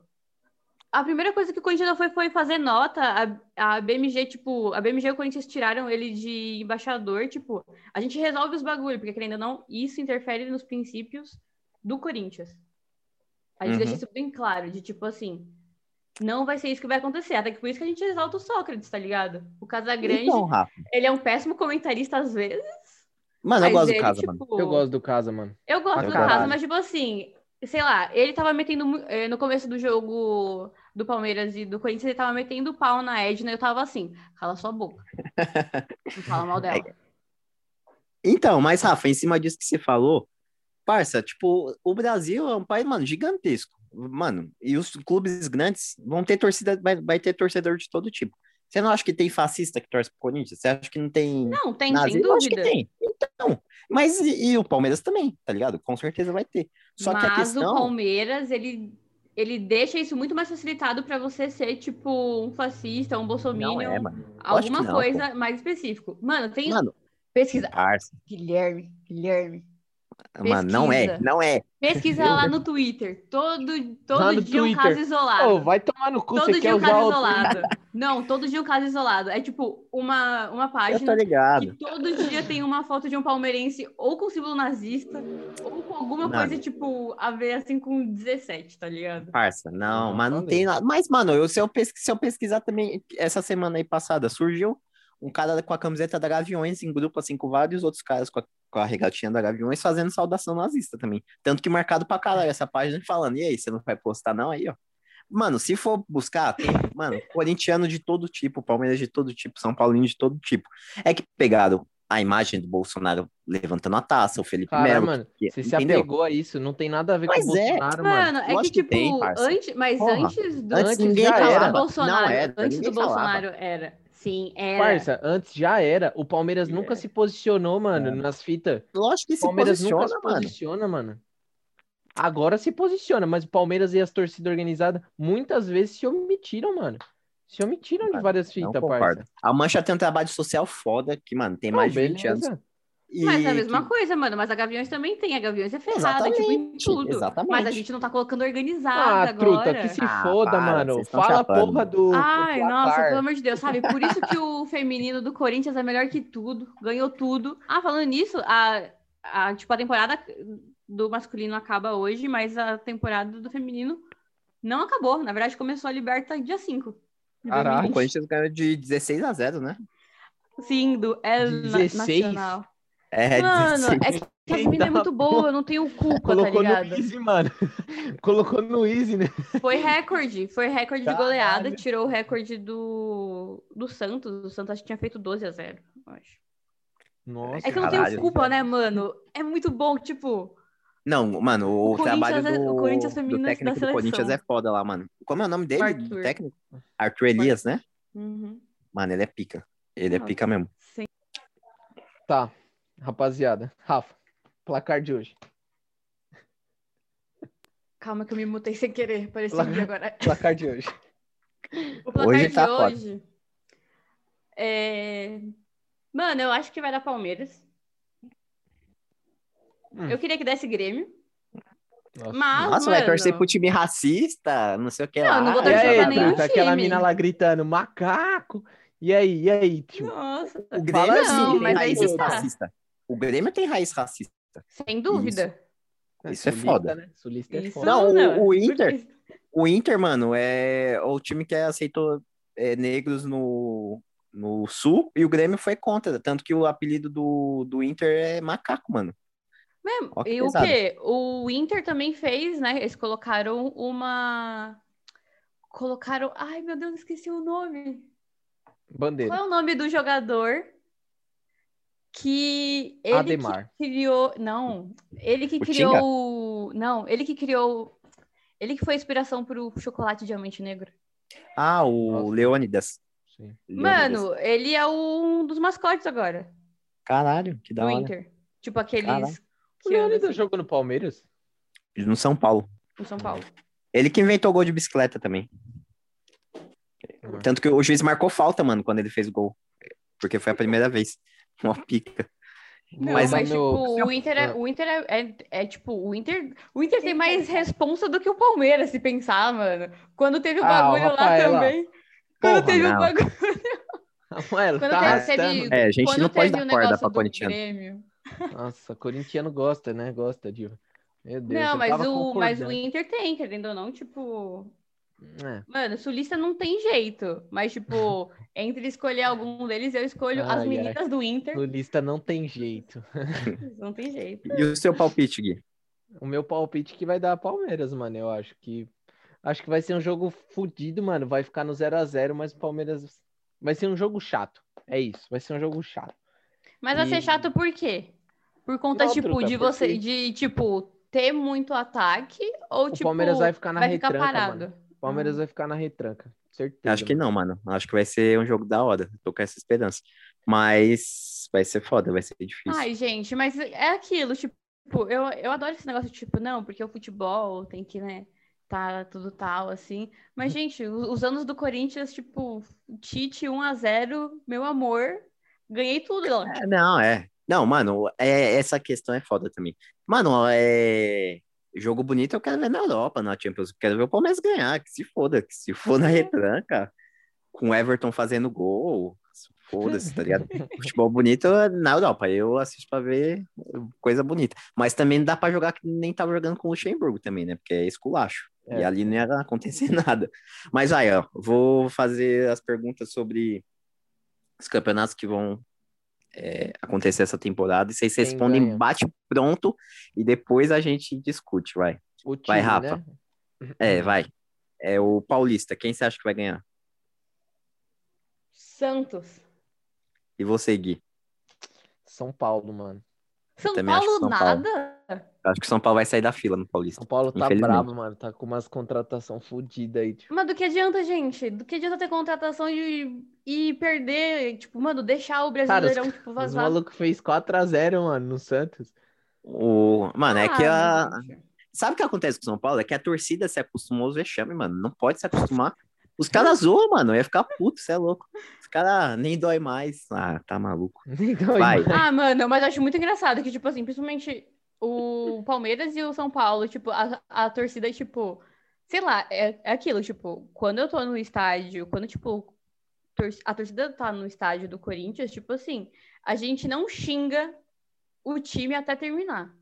a primeira coisa que o Corinthians foi foi fazer nota. A, a BMG, tipo, a BMG e o Corinthians tiraram ele de embaixador. Tipo, a gente resolve os bagulho, porque querendo ou não, isso interfere nos princípios do Corinthians. A gente Uhum. deixa isso bem claro, de tipo assim, não vai ser isso que vai acontecer. Até que por isso que a gente exalta o Sócrates, tá ligado? O Casagrande, Então, Rafa. ele é um péssimo comentarista às vezes. Mano, eu mas gosto do ele, casa, tipo, mano. Eu gosto do Casa, mano. eu gosto do caralho. caso, mas tipo assim, sei lá, ele tava metendo eh, no começo do jogo do Palmeiras e do Corinthians, ele tava metendo pau na Edna e eu tava assim, cala sua boca. Não fala mal dela. Então, mas, Rafa, em cima disso que você falou, parça, tipo, o Brasil é um país, mano, gigantesco. Mano, e os clubes grandes vão ter torcida, vai, vai ter torcedor de todo tipo. Você não acha que tem fascista que torce pro Corinthians? Você acha que não tem Não, tem, nazi? sem Eu acho que dúvida. tem. Então, mas e, e o Palmeiras também, tá ligado? Com certeza vai ter. Só que a Mas questão... o Palmeiras, ele, ele deixa isso muito mais facilitado pra você ser, tipo, um fascista, um bolsominion, é, alguma não, coisa mais específico. Mano, tem Mano, pesquisa. parça, Guilherme, Guilherme. mano, não é, Pesquisa. não é. Pesquisa lá no Twitter. Todo, todo Lá no dia um caso isolado. Ô, vai tomar no cu, Todo você dia quer um caso isolado. Não, todo dia um caso isolado. É tipo uma, uma página que todo dia tem uma foto de um palmeirense ou com símbolo nazista ou com alguma coisa, tipo, a ver assim com 17, tá ligado? Parça, não, Não, mas não tem nada. Mas, mano, eu, se, eu pesqui- se eu pesquisar também, essa semana aí passada, surgiu um cara com a camiseta da Gaviões em grupo, assim, com vários outros caras com a, com a regatinha da Gaviões fazendo saudação nazista também. Tanto que marcado pra caralho essa página falando, e aí, você não vai postar não aí, ó. Mano, se for buscar, tem, mano, corintiano de todo tipo, Palmeiras de todo tipo, São Paulino de todo tipo. É que pegaram a imagem do Bolsonaro levantando a taça, o Felipe Cara, Melo, mano, que- você se entendeu? apegou a isso, não tem nada a ver Mas com o é. Bolsonaro, mano. Mano, é que tipo, tem, antes, mas Porra, antes do, antes ninguém falava. Bolsonaro, Não era, antes ninguém do falava. Bolsonaro era. Sim, era. Parça, antes já era. O Palmeiras nunca se posicionou, mano, nas fitas. Lógico que O se Palmeiras posiciona, nunca se mano. posiciona, mano. Agora se posiciona, mas o Palmeiras e as torcidas organizadas muitas vezes se omitiram, mano. Se omitiram de Mano, várias Não fitas, parça. A Mancha tem um trabalho social foda, que, mano, tem mais de 20 beleza. anos. E Mas é a mesma que- coisa, mano. Mas a Gaviões também tem. A Gaviões é ferrada, tipo, em tudo. exatamente. Mas a gente não tá colocando organizada Ah, agora. truta, que se Ah, foda, para, mano. Fala a porra do. do Ai, nossa, placar. pelo amor de Deus, sabe? Por isso que o feminino do Corinthians é melhor que tudo, ganhou tudo. Ah, falando nisso, a, a, tipo, a temporada do masculino acaba hoje, mas a temporada do feminino não acabou. Na verdade, começou a Liberta dia 5. de Caralho. O 2020. Corinthians ganhou de 16 a 0, né? Sim, do El Na- 16? Nacional. É, Mano, 16. é que a mina é muito boa, eu não tenho culpa, tá Colocou no ligado? Easy, mano. Colocou no Easy, né? Foi recorde, foi recorde de Caralho. goleada, tirou o recorde do, do Santos. O Santos acho que tinha feito 12 a 0, eu acho. Nossa, É que eu não Caralho, tenho culpa, né, mano? É muito bom, tipo. Não, mano, o, O trabalho é- do, o Corinthians do é técnico do. Corinthians é foda lá, mano. Como é o nome dele, do Arthur. técnico? Arthur Elias, né? Uhum. Mano, ele é pica. Ele é Nossa. pica mesmo. Sim. Tá, rapaziada. Rafa, placar de hoje. Calma que eu me mutei sem querer, parecia Placar- agora. Placar de hoje. O placar Hoje de tá foda. hoje. É... Mano, eu acho que vai dar Palmeiras. Hum. Eu queria que desse Grêmio. Nossa. Mas, Nossa, vai mano, torcer pro time racista, não sei o que Não, lá. não vou torcer aí, pra nenhum truta, aquela time. mina lá gritando, macaco. E aí, e aí, tio? Nossa, O Grêmio Fala sim, não, tem mas aí que tá. racistas. O Grêmio tem raiz racista. sem dúvida. Isso é Sulista, foda. Né? Sulista é Isso foda. Não, o- não, o é Inter-. O Inter, mano, é o time que aceitou é, negros no, no Sul e o Grêmio foi contra. Tanto que o apelido do, do Inter é macaco, mano. Mesmo. Ó E o pesado. quê? O Inter também fez, né? Eles colocaram uma. Colocaram. Ai, meu Deus, esqueci o nome. Bandeira. Qual é o nome do jogador que ele Ademar. que criou. Não, ele que O criou. Tinga? o- Não, ele que criou. Ele que foi a inspiração pro chocolate diamante negro. Ah, o Nossa. Leônidas. Sim. Leônidas. Mano, ele é um dos mascotes agora Caralho, que da do hora. Inter. Tipo aqueles Caralho. O que andam Leônidas assim, jogou no Palmeiras? No São Paulo. em São Paulo. Ele que inventou o gol de bicicleta também. Uhum. Tanto que o juiz marcou falta, mano, quando ele fez o gol. Porque foi a primeira vez. Uma pica. Não, Mas mas, o meu- tipo, o Inter, é, Ah. o Inter é, é, é, tipo, o Inter, o Inter tem mais responsa do que o Palmeiras, se pensar, mano. Quando teve o Ah, o bagulho lá Rafaela. também. Quando Porra, teve o não. bagulho. Mano, Quando tá teve, É, a gente quando não pode teve dar o corda negócio pra do corintiano. Grêmio. Nossa, corintiano gosta, né? Gosta, Diva. Meu Deus. Não, mas o, mas o. Inter tem, querendo ou não, tipo. É. Mano, sulista não tem jeito. Mas, tipo, entre escolher algum deles, eu escolho Ai, as ai. meninas do Inter. Sulista não tem jeito. Não tem jeito. E o seu palpite, Gui? O meu palpite que vai dar Palmeiras, mano. Eu acho que. Acho que vai ser um jogo fudido, mano. Vai ficar no 0 a 0 mas o Palmeiras. Vai ser um jogo chato. É isso. Vai ser um jogo chato. Mas vai ser E- chato por quê? Por conta, Não, tipo, truta, de você, porque- de, tipo, ter muito ataque ou, O tipo, Palmeiras vai ficar na vai ficar retranca, parado. mano. O Palmeiras Ah. vai ficar na retranca. Certeza. Acho que mano. não, mano. Acho que vai ser um jogo da hora. Tô com essa esperança. Mas vai ser foda, vai ser difícil. Ai, gente, mas é aquilo, tipo, eu, eu adoro esse negócio, tipo, não, porque o futebol tem que, né, tá tudo tal, assim. Mas, gente, o- os anos do Corinthians, tipo, Tite 1 a 0 meu amor, ganhei tudo lá. É, não, é. Não, mano, é, essa questão é foda também. Mano, é. Jogo bonito eu quero ver na Europa, na Champions. Quero ver o Palmeiras ganhar, que se foda, que se for na retranca, com o Everton fazendo gol, foda-se, tá ligado? Futebol bonito é na Europa, eu assisto pra ver coisa bonita. Mas também não dá pra jogar que nem tava jogando com o Luxemburgo também, né? Porque é esculacho. É. E ali não ia acontecer nada. Mas aí, ó, vou fazer as perguntas sobre os campeonatos que vão é, acontecer essa temporada. E vocês Quem respondem ganha? bate pronto e depois a gente discute, vai. O time, Vai, Rafa. né? É, vai. É o Paulista. Quem você acha que vai ganhar? Santos. E você, Gui? São Paulo, mano. São Paulo São Paulo. nada? Eu Acho que o São Paulo vai sair da fila no Paulista. São Paulo tá brabo, mano. Tá com umas contratação fodidas aí, tipo. Mas do que adianta, gente? Do que adianta ter contratação e, e perder, tipo, mano, deixar o Brasileirão, tipo, Os vazar? malucos fez 4x0, mano, no Santos. O... Mano, é que a. Ah, gente. Sabe o que acontece com o São Paulo? É que a torcida se acostumou aos vexame, mano. Não pode se acostumar. Os caras zoam, mano. Eu ia ficar puto, você é louco. Os caras nem dói mais. Ah, tá maluco. Então, Vai. mano, Ah, mano, mas eu acho muito engraçado que, tipo assim, principalmente o Palmeiras e o São Paulo, tipo, a, a torcida, tipo, sei lá, é, é aquilo, tipo, quando eu tô no estádio, quando, tipo, tor- a torcida tá no estádio do Corinthians, tipo assim, a gente não xinga o time até terminar.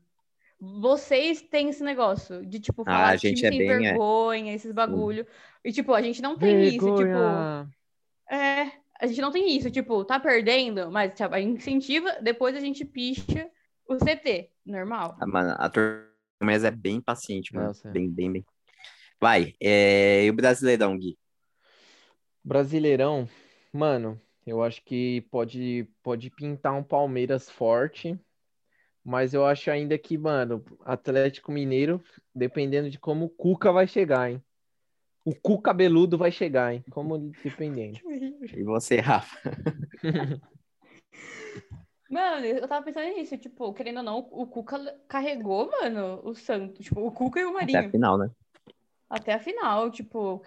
Vocês têm esse negócio de, tipo, Ah, falar a gente time é sem bem, é. vergonha, esses bagulho. E, tipo, a gente não tem isso, e, tipo, vergonha. é, A gente não tem isso, tipo, tá perdendo, mas sabe, a gente incentiva, depois a gente picha o CT, normal. Ah, Mano, a turma é bem paciente, mano. Nossa. Bem, bem, bem. Vai, é... e o Brasileirão, Gui? Brasileirão, mano, eu acho que pode, pode pintar um Palmeiras forte, mas eu acho ainda que, mano, Atlético Mineiro, dependendo de como o Cuca vai chegar, hein? O cu cabeludo vai chegar, hein? Como dependendo. E você, Rafa? Mano, eu tava pensando nisso, tipo, querendo ou não, o Cuca carregou, mano, o Santos, tipo, o Cuca e o Até a Marinho. final, né? Até a final, tipo,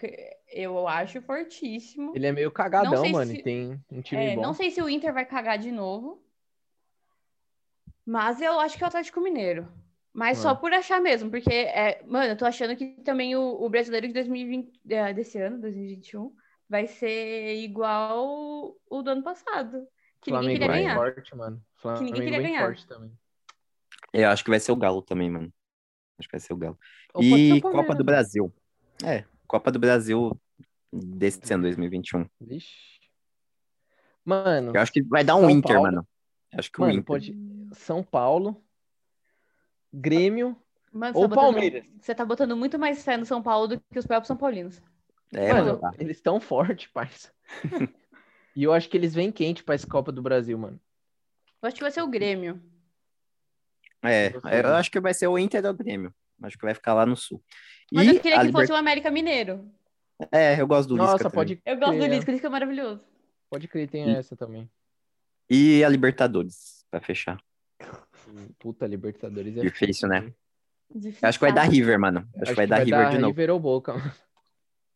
eu acho fortíssimo. Ele é meio cagadão, sei mano, se- e tem um time É, bom. não sei se o Inter vai cagar de novo. Mas eu acho que é o Atlético Mineiro. Mas só Ah. por achar mesmo, porque, é, mano, eu tô achando que também o, o brasileiro de 2020, é, desse ano, 2021, vai ser igual o do ano passado. Que ninguém Flamengo queria bem ganhar. forte, mano. Flamengo ninguém queria ganhar. forte também. Eu acho que vai ser o Galo também, mano. Acho que vai ser o Galo. Ou E o Copa Palmeiras. do Brasil. É, Copa do Brasil desse ano, 2021. Vixe. Mano, Eu acho que vai dar um São Inter, Paulo. mano. Eu acho que o mano, Inter. pode São Paulo, Grêmio Mano, ou tá botando- Palmeiras. Você tá botando muito mais fé no São Paulo do que os próprios São Paulinos. É, Mano, mano. tá. eles estão fortes, parça. e eu acho que eles vêm quente pra essa Copa do Brasil, mano. Eu acho que vai ser o Grêmio. É, eu acho que vai ser o Inter ou o Grêmio. Acho que vai ficar lá no sul. Mas e eu queria a que Liber- fosse o América Mineiro. É, eu gosto do Lisca Nossa, também. pode Eu gosto do crer, Lisca, o Lisca é maravilhoso. Pode crer, tem E- essa também. E a Libertadores, pra fechar. Puta, Libertadores é Difícil, né? foda, hein? Eu acho que vai dar River, mano. Acho, que vai dar River de novo. River ou Boca.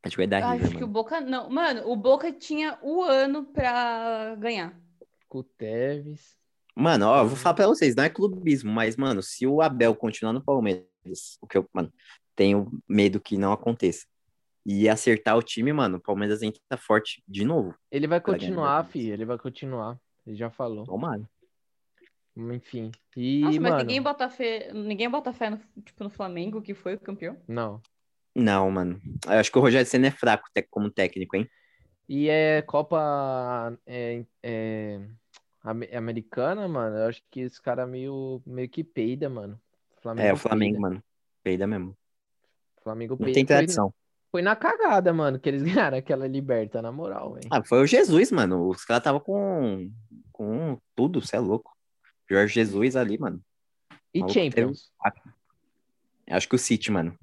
Acho que vai dar Acho que o. Boca não. Mano, o Boca tinha o ano pra ganhar. Com o Tevez. Mano, ó, eu vou falar pra vocês, não é clubismo, mas, mano, se o Abel continuar no Palmeiras, o que eu, mano, tenho medo que não aconteça, e acertar o time, mano, o Palmeiras entra forte de novo. Ele vai continuar, fi. Ele vai continuar. Ele já falou. Tomara. Enfim. E, Nossa, mas mano, ninguém bota fé, ninguém bota fé no, tipo, no Flamengo, que foi o campeão. não. Não, mano. Eu acho que o Rogério Senna é fraco como técnico, hein? E é Copa é, é, ame- americana, mano. Eu acho que esse cara meio, meio que peida, mano. Flamengo É, o Flamengo, peida. mano. Peida mesmo. Flamengo Não peida. tem tradição. Foi, na cagada, mano, que eles ganharam aquela liberta, na moral, velho. Ah, foi o Jesus, mano. Os caras tava com, com tudo, você é louco. Jorge Jesus ali, mano. E Champions? Eu Acho que o City, mano.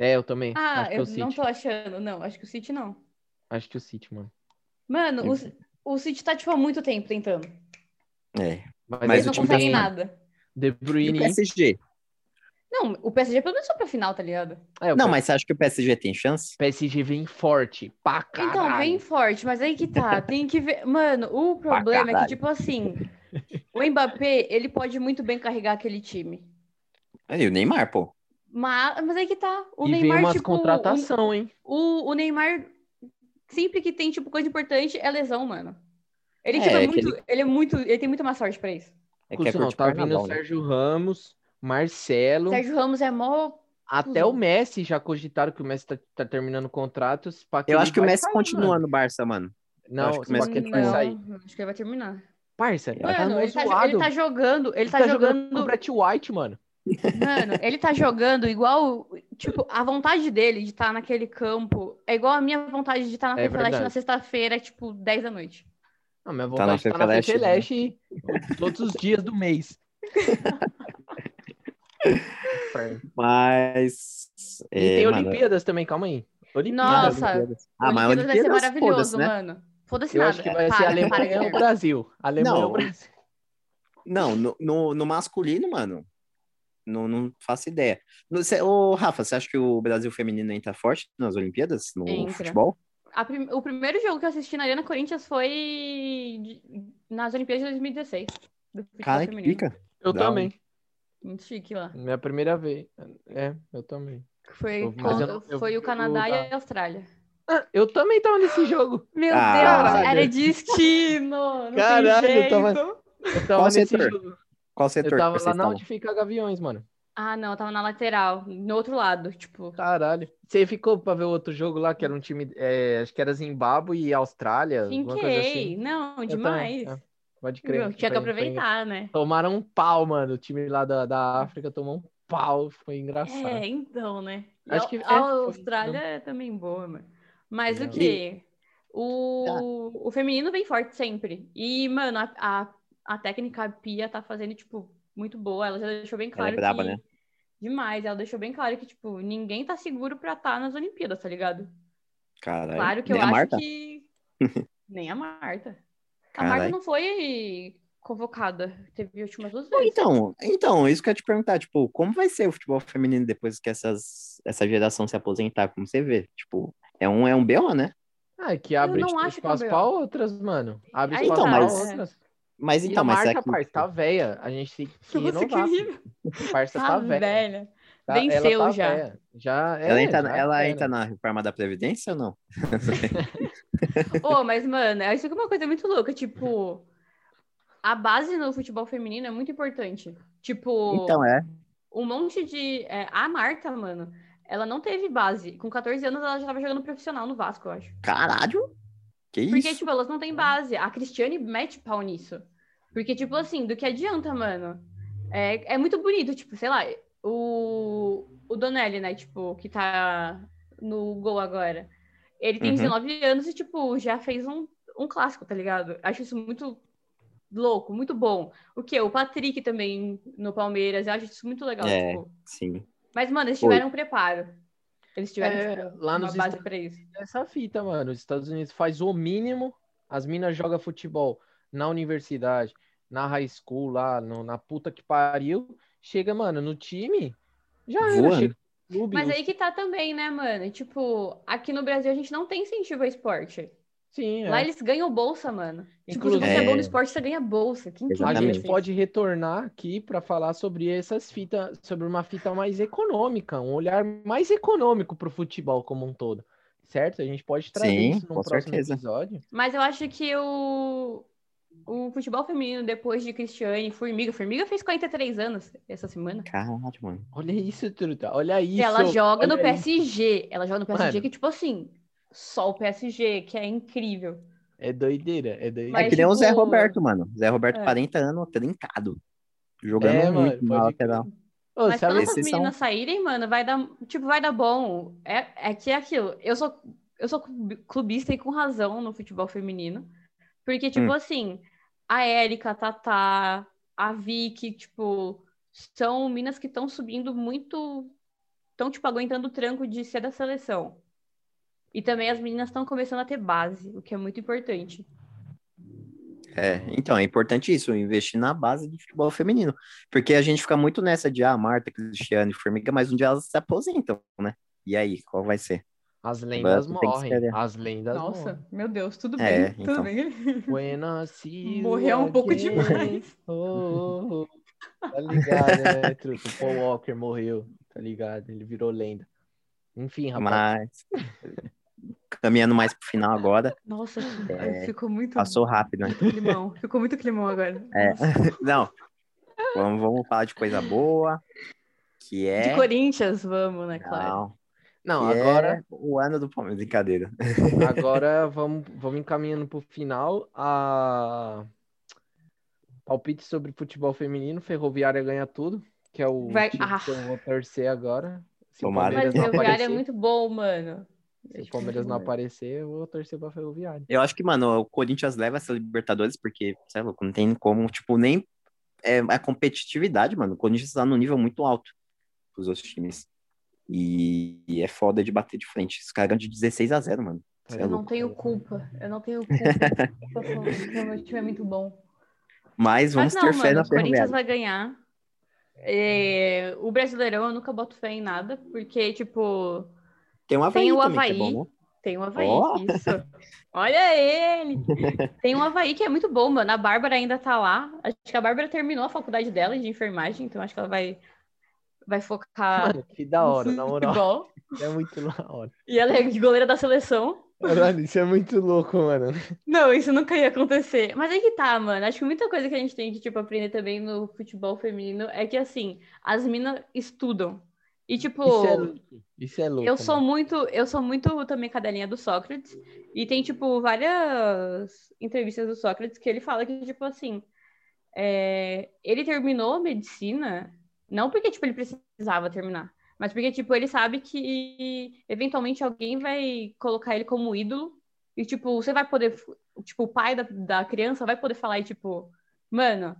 É, eu também. Ah, acho que é eu o City. não tô achando. Não, acho que o City não. Acho que o City, mano. Mano, o, o City tá, tipo, há muito tempo tentando. É. Mas, Mas Eles o não tá- nada. De E o Bruyne. PSG? Não, o PSG pelo menos foi pra final, tá ligado? É, o Não, mas você acha que o PSG tem chance? PSG vem forte. Pra caralho. Então, vem forte, mas aí que tá, tem que ver. Mano, o problema é que, tipo assim, o Mbappé, ele pode muito bem carregar aquele time. Aí, o Neymar, pô. Mas, mas aí que tá. O e vem Neymar, umas tipo, contratação, hein? o, o Neymar, sempre que tem, tipo, coisa importante, é lesão, mano. Ele, É, tipo, é é muito, ele é muito, ele tem muita má sorte pra isso. É que é Cusão, curto tá vindo o né? Sérgio Ramos, Marcelo. Sérgio Ramos é mó. Até o Messi já cogitaram que o Messi tá, tá terminando contratos. Eu ele acho que o Messi sair, continua mano. no Barça, mano. Não, acho que o Messi ele continua. vai sair. Não, acho que ele vai terminar. Parça, ele tá Mano, mó ele tá, ele tá jogando, ele Ele tá, tá jogando, com o Brett White, mano. Mano, ele tá jogando igual. Tipo, a vontade dele de estar naquele campo é igual a minha vontade de estar na É Fefeleste na sexta-feira, tipo, 10 da noite. Não, minha Tá na vontade tá na Fefeleste, Fefeleste todos os dias do mês. Mas. E é, tem mano, Olimpíadas também, calma aí. Olimpíadas. Nossa, Olimpíadas. Ah, mas Olimpíadas vai ser maravilhoso, né? mano. Foda-se Eu nada. acho que vai Para, ser Alemanha de ou. Brasil. Alemanha Não. ou Brasil. Não, no, no, no masculino, mano. Não, não faço ideia. Cê, ô, Rafa, você acha que o Brasil feminino entra forte nas Olimpíadas? No Entra. futebol? A prim- O primeiro jogo que eu assisti na Arena Corinthians foi de- nas Olimpíadas de 2016. Do Cara, que pica. Eu Da também. Muito chique lá. Minha primeira vez. É, eu também. Foi, eu foi o Canadá o e a Austrália. Ah, eu também tava nesse jogo. Meu Ah, Deus, caralho. era destino! Não Caralho, tem eu tava- Eu tava nesse setor? jogo. Qual Eu setor tava que lá na onde fica Gaviões, mano. Ah, não, eu tava na lateral, no outro lado, tipo. Caralho. Você ficou pra ver outro jogo lá, que era um time, é, acho que era Zimbábue e Austrália, Finquei. assim. Não, Eu demais. também, é. Pode crer. Meu, Tinha que foi- aproveitar, né? Tomaram um pau, mano. O time lá da, da África tomou um pau. Foi engraçado. É, então, né? Acho a- que- é, a foi- Austrália é também boa, mano. Mas É. o quê? O, o feminino vem forte sempre. E, mano, a, a, a técnica Pia tá fazendo, tipo, muito boa. Ela já deixou bem claro braba, que... né? Demais. Ela deixou bem claro que, tipo, ninguém tá seguro pra estar nas Olimpíadas, tá ligado? Caralho. Claro que Nem eu a acho Marta? que... Nem a Marta. A. Marta não foi convocada. Teve últimas duas vezes. Então, então, isso que eu ia te perguntar, tipo, como vai ser o futebol feminino depois que essas, essa geração se aposentar? Como você vê? Tipo, é um, é um BO, né? Ah, é que abre não tipo, acho que é um espaço BO. pra outras, mano. Abre Aí espaço tá, pra mas- outras. Mas E então, a mas marca, será que... parça, tá velha. A gente tem que Nossa, que horrível. A parça Tá tá velha. velha. Tá- Venceu ela tá já. Já é, Ela, entra, já ela era. entra na reforma da Previdência ou não? Ô, mas, mano, isso que é uma coisa muito louca. Tipo, a base no futebol feminino é muito importante. Tipo, Então, é. um monte de. é, a Marta, mano, ela não teve base. Com 14 anos, ela já tava jogando profissional no Vasco, eu acho. Caralho! Que Porque, isso? tipo, elas não têm base. A Cristiane mete pau nisso. Porque, tipo assim, do que adianta, mano? É, é muito bonito, tipo, sei lá, o, o Donelli, né, tipo, que tá no gol agora. Ele tem Uhum. 19 anos e, tipo, já fez um, um clássico, tá ligado? Acho isso muito louco, muito bom. O que? O Patrick também no Palmeiras, eu acho isso muito legal, É. tipo. Sim. Mas, mano, eles Oi. tiveram um preparo. Eles tiveram, É, tipo, lá uma nos base Estados pra isso. essa fita, mano. Os Estados Unidos faz o mínimo, as minas jogam futebol na universidade, na high school, lá no- na puta que pariu. Chega, mano, no time, já era. Chega no clube, Mas os- aí que tá também, né, mano? Tipo, aqui no Brasil a gente não tem incentivo ao esporte. Sim, é. Lá eles ganham bolsa, mano. Tipo, se Inclusive- você é bom É. no esporte, você ganha bolsa. Que incrível A gente isso. pode retornar aqui para falar sobre essas fitas, sobre uma fita mais econômica, um olhar mais econômico para o futebol como um todo, certo? A gente pode trazer Sim, isso num com próximo certeza. episódio. Mas eu acho que o, o futebol feminino, depois de Cristiane, Formiga. Formiga fez 43 anos essa semana. Caralho, mano. Olha isso, Truta. Olha isso. E ela joga no olha isso. PSG. Ela joga no PSG, Mano. que, tipo assim, só o PSG, que é incrível. É doideira, é doideira. Mas, é que nem o Zé tipo, Roberto, mano. Zé Roberto, é. 40 anos, trincado. Jogando É, mano, muito na pode lateral. Ô, Mas sabe- quando essas são- meninas saírem, mano, vai dar, tipo, vai dar bom. É, é que é aquilo. Eu sou, eu sou clubi- clubista e com razão no futebol feminino. Porque, tipo Hum. assim, a Érica, a Tatá, a Vicky, tipo, são minas que estão subindo muito. Estão, tipo, aguentando o tranco de ser da seleção. E também as meninas estão começando a ter base, o que é muito importante. É, então, é importante isso, investir na base do futebol feminino. Porque a gente fica muito nessa de, ah, Marta, Cristiane, Formiga, mas um dia elas se aposentam, né? E aí, qual vai ser? As lendas morrem. As lendas Nossa, morrem. meu Deus, tudo É, bem, então. tudo bem. Buenas Morreu um pouco demais. Oh, oh, oh. Tá ligado, né, Truta? O Paul Walker morreu, tá ligado? Ele virou lenda. Enfim, rapaz. Mas, caminhando mais pro final agora, Nossa, É, ficou muito passou rápido, né? muito climão. Ficou muito climão agora. É. Não, vamos, vamos falar de coisa boa, que é... De Corinthians, vamos, né, claro. Não, Não, que agora, é o ano do Palmeiras, brincadeira. agora vamos, vamos encaminhando pro final. A... Palpite sobre futebol feminino. Ferroviária ganha tudo, que é o Vai- time Ah. que eu vou torcer agora. Se o Tomara. Mas Ferroviária é muito bom, mano. Se o Palmeiras não aparecer, eu vou torcer pra Ferroviária. Eu acho que, mano, o Corinthians leva essa Libertadores porque, sei lá, não tem como, tipo, nem é, a competitividade, mano. O Corinthians tá num nível muito alto pros outros times. E, e é foda de bater de frente. Os caras ganham de 16 a 0, mano. Cê é Eu não louco. tenho culpa. Eu não tenho culpa. Meu time é muito bom. Mas vamos Mas não, ter fé mano, na o Corinthians Ferroviária. vai ganhar. É, o Brasileirão eu nunca boto fé em nada, porque, tipo, Tem o Havaí tem o também, que é Havaí. bom, né? Tem o Havaí, Ó. isso. Olha ele! Tem um Havaí que é muito bom, mano. A Bárbara ainda tá lá. Acho que a Bárbara terminou a faculdade dela de enfermagem, então acho que ela vai, vai focar Mano, que da hora, na moral. É muito da hora. E ela é goleira da seleção. Caralho, isso é muito louco, mano. Não, isso nunca ia acontecer. Mas aí que tá, mano. Acho que muita coisa que a gente tem que, tipo, aprender também no futebol feminino é que, assim, as minas estudam. E, tipo, Isso é louco. Isso é louco. eu sou muito, eu sou muito também cadelinha do Sócrates. E tem, tipo, várias entrevistas do Sócrates que ele fala que, tipo, assim, é, ele terminou a medicina, não porque, tipo, ele precisava terminar, mas porque, tipo, ele sabe que eventualmente alguém vai colocar ele como ídolo. E, tipo, você vai poder, tipo, o pai da, da criança vai poder falar e, tipo, mano,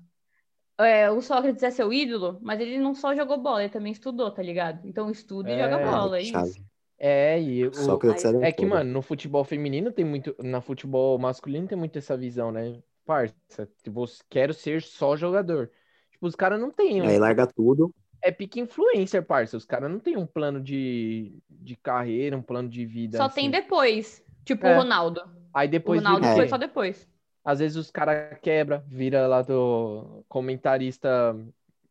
é, o Sócrates é seu ídolo, mas ele não só jogou bola, ele também estudou, tá ligado? Então estuda e É, joga bola, é isso. É, e o, Sócrates era é que, mano, no futebol feminino tem muito. Na futebol masculino tem muito essa visão, né? Parça, tipo, quero ser só jogador. Tipo, os caras não têm. um- Aí larga tudo. É pique influencer, parça. Os caras não têm um plano de, de carreira, um plano de vida. Só assim. tem depois. Tipo É. o Ronaldo. Aí O depois Ronaldo o foi quê? só depois. Às vezes os caras quebra, vira lá do comentarista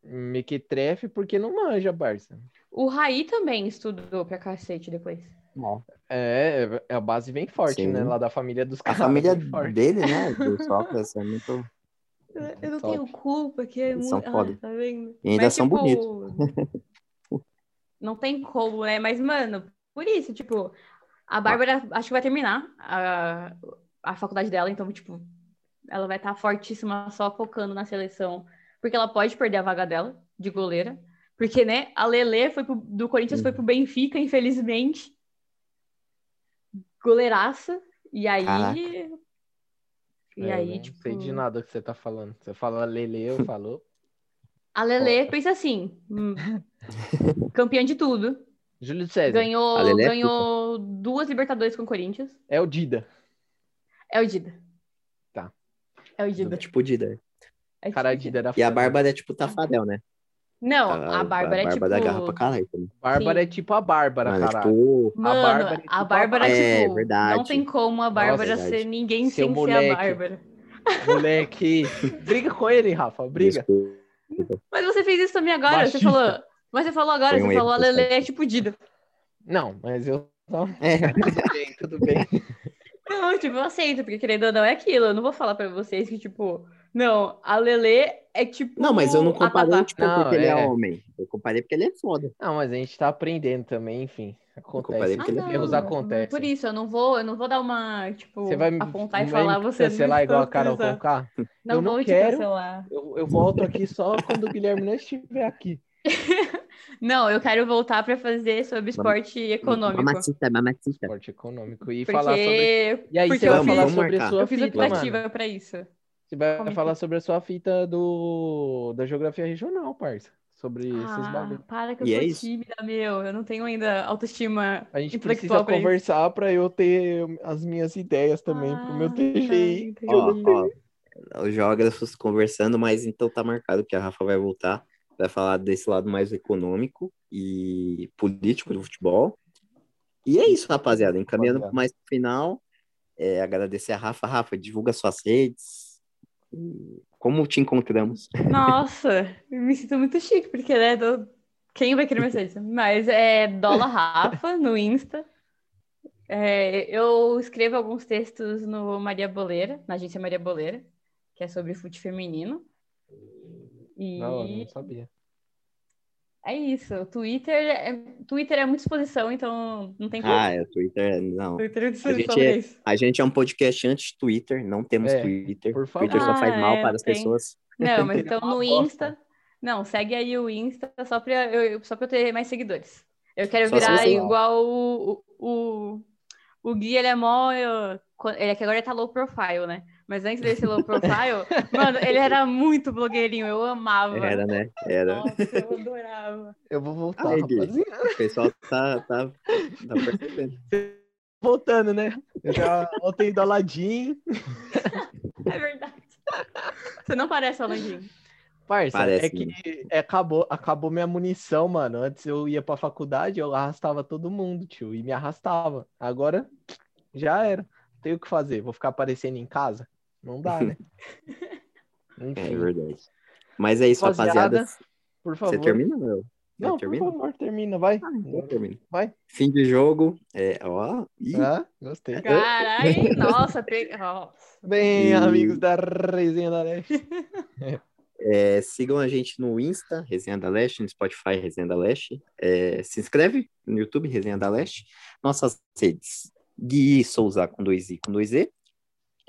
mequetrefe porque não manja, parça. O Raí também estudou pra cacete depois. É, a base vem forte, Sim. né? Lá da família dos A caras. família vem forte. dele, né? Do Sócrates é muito. Eu não Top. tenho culpa, que é Eles são muito. foda. Ah, tá vendo? E ainda Mas, são tipo, Não tem como, né? Mas, mano, por isso, tipo, a Bárbara acho que vai terminar a, a faculdade dela, então, tipo, ela vai estar fortíssima só focando na seleção, porque ela pode perder a vaga dela de goleira. Porque, né, a Lele foi pro, do Corinthians foi pro Benfica, infelizmente. Goleiraça. E aí. Caraca. E É, eu aí, não tipo. sei de nada que você tá falando. Você fala Lele, eu falo. A Lele pensa assim: hum, campeã de tudo. Júlio César. Ganhou, é ganhou duas Libertadores com o Corinthians. É o Dida. É o Dida. Tá. É o Dida. Tipo Dida. É Cara, a tipo Dida era E a. Bárbara é tipo Tafarel, né? Não, a Bárbara é tipo. da garra pra caralho também. Bárbara Sim. é tipo a Bárbara, Mano, é caralho. tipo. Mano, Bárbara é tipo a a Bárbara, Bárbara. É, tipo, verdade. não tem como a Bárbara Nossa, ser ninguém Seu sem moleque. ser a Bárbara. Moleque. Briga com ele, Rafa. Briga. Desculpa. Mas você fez isso também agora, você Machista. falou. Mas você falou agora, Foi um você erro, falou a. Lele é tipo Dida. Não, mas eu. Não, É, tudo bem, tudo bem. Não, tipo, eu aceito, porque querendo ou não é aquilo. Eu não vou falar pra vocês que, tipo, não, a Lele é tipo. não, mas eu não comparei, tipo, Não, porque ele é é. homem. Eu comparei porque ele é foda. Não, mas a gente tá aprendendo também, enfim. comparei Acontece. porque ele é Erros foda. acontecem. Por isso, eu não vou, eu não vou dar uma, tipo, Você vai me apontar e vai falar me você não cancelar igual a Carol. Conká? Não Eu não vou te quero. cancelar. Eu, eu volto aqui só quando o Guilherme não estiver aqui. Não, eu quero voltar pra fazer sobre esporte econômico. Mamacita, mamacita. Esporte econômico. E Porque, falar sobre. E aí porque você eu vai Vamos, falar fiz, vamos sobre a sua eu fiz fita, optativa pra isso. Você vai Como que falar é? sobre a sua fita do da geografia regional, parça. Sobre esses Ah, bagulho. para que eu E sou é isso. tímida, meu. Eu não tenho ainda autoestima A gente precisa pra conversar para eu ter as minhas ideias também pro meu Ah, TGI. tá, Ó, ó, os geógrafos conversando, mas então tá marcado que a Rafa vai voltar. Vai falar desse lado mais econômico e político do futebol. E é isso, rapaziada. Encaminhando Rapaziada. mais pro final, é, agradecer a Rafa. Rafa, divulga suas redes. Como te encontramos? Nossa, eu me sinto muito chique, porque, né, do- quem vai querer Mercedes? Mas é Dola Rafa no Insta. É, eu escrevo alguns textos no Maria Boleira, na agência Maria Boleira, que é sobre fute feminino. E Não, eu não sabia. é isso. O Twitter é, Twitter é muita exposição, então não tem como. Ah, é, Twitter, não. Twitter é A exposição gente é-. A gente é um podcast anti-Twitter, não temos É, Twitter. por favor. Twitter só faz Ah, mal é, para as tem. pessoas. Não, mas Twitter então no. Insta. Não, segue aí o Insta só pra eu, só pra eu ter mais seguidores. Eu quero Só virar igual o, o, o, o Gui, ele é mó. eu- ele é que agora ele tá low profile, né? Mas antes desse low profile, mano, ele era muito blogueirinho, eu amava. Era, né? Era. Nossa, eu adorava. Eu vou voltar, Ai, Gui. rapaziada. O pessoal tá, tá, tá percebendo. Voltando, né? Eu já voltei do Aladim. É verdade. Você não parece Alandinho. Parça, Parece é que é, acabou, acabou minha munição, mano. Antes eu ia pra faculdade, eu arrastava todo mundo, tio, e me arrastava. Agora já era. Tenho o que fazer. Vou ficar aparecendo em casa? Não dá, né? É Enfim, verdade. Mas é isso, Rapaziada, rapaziada. por favor. Você termina, meu? Não, por termina? favor, termina, vai. Então termina. Vai. Fim de jogo. É, ó. Ih, Ah, gostei. Caralho, nossa, pe... nossa. Bem, E- amigos da resenha da Leste. É, sigam a gente no Insta, Resenha da Leste, no Spotify, Resenha da Leste. É, se inscreve no YouTube, Resenha da Leste. Nossas redes, Gui Souza com dois I com dois E.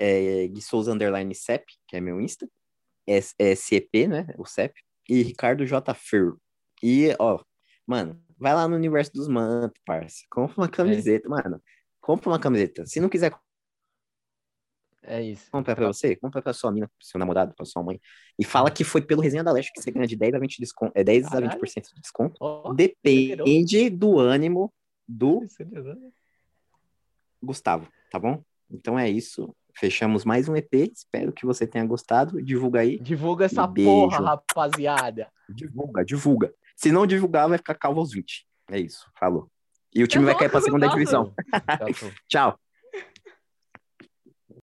É, Gui Souza Underline CEP, que é meu Insta. É, é CEP, né? O CEP. E Ricardo J. Ferro. E, ó, mano, vai lá no universo dos mantos, parça. Compra uma camiseta, mano. Compra uma camiseta. Se não quiser É isso. comprar pra você, compra pra sua mina, pro seu namorado, pra sua mãe. E fala que foi pelo Resenha da Leste que você ganha de 10 a 20 de desconto. É 10 a Caralho. 20% de desconto. Ó, Depende do ânimo do. Gustavo, tá bom? Então é isso. Fechamos mais um EP. Espero que você tenha gostado. Divulga aí. Divulga essa Beijo. porra, rapaziada. Divulga, divulga. Se não divulgar, vai ficar calvo aos 20. É isso. Falou. E o time Eu vai cair pra segunda divisão. Tchau.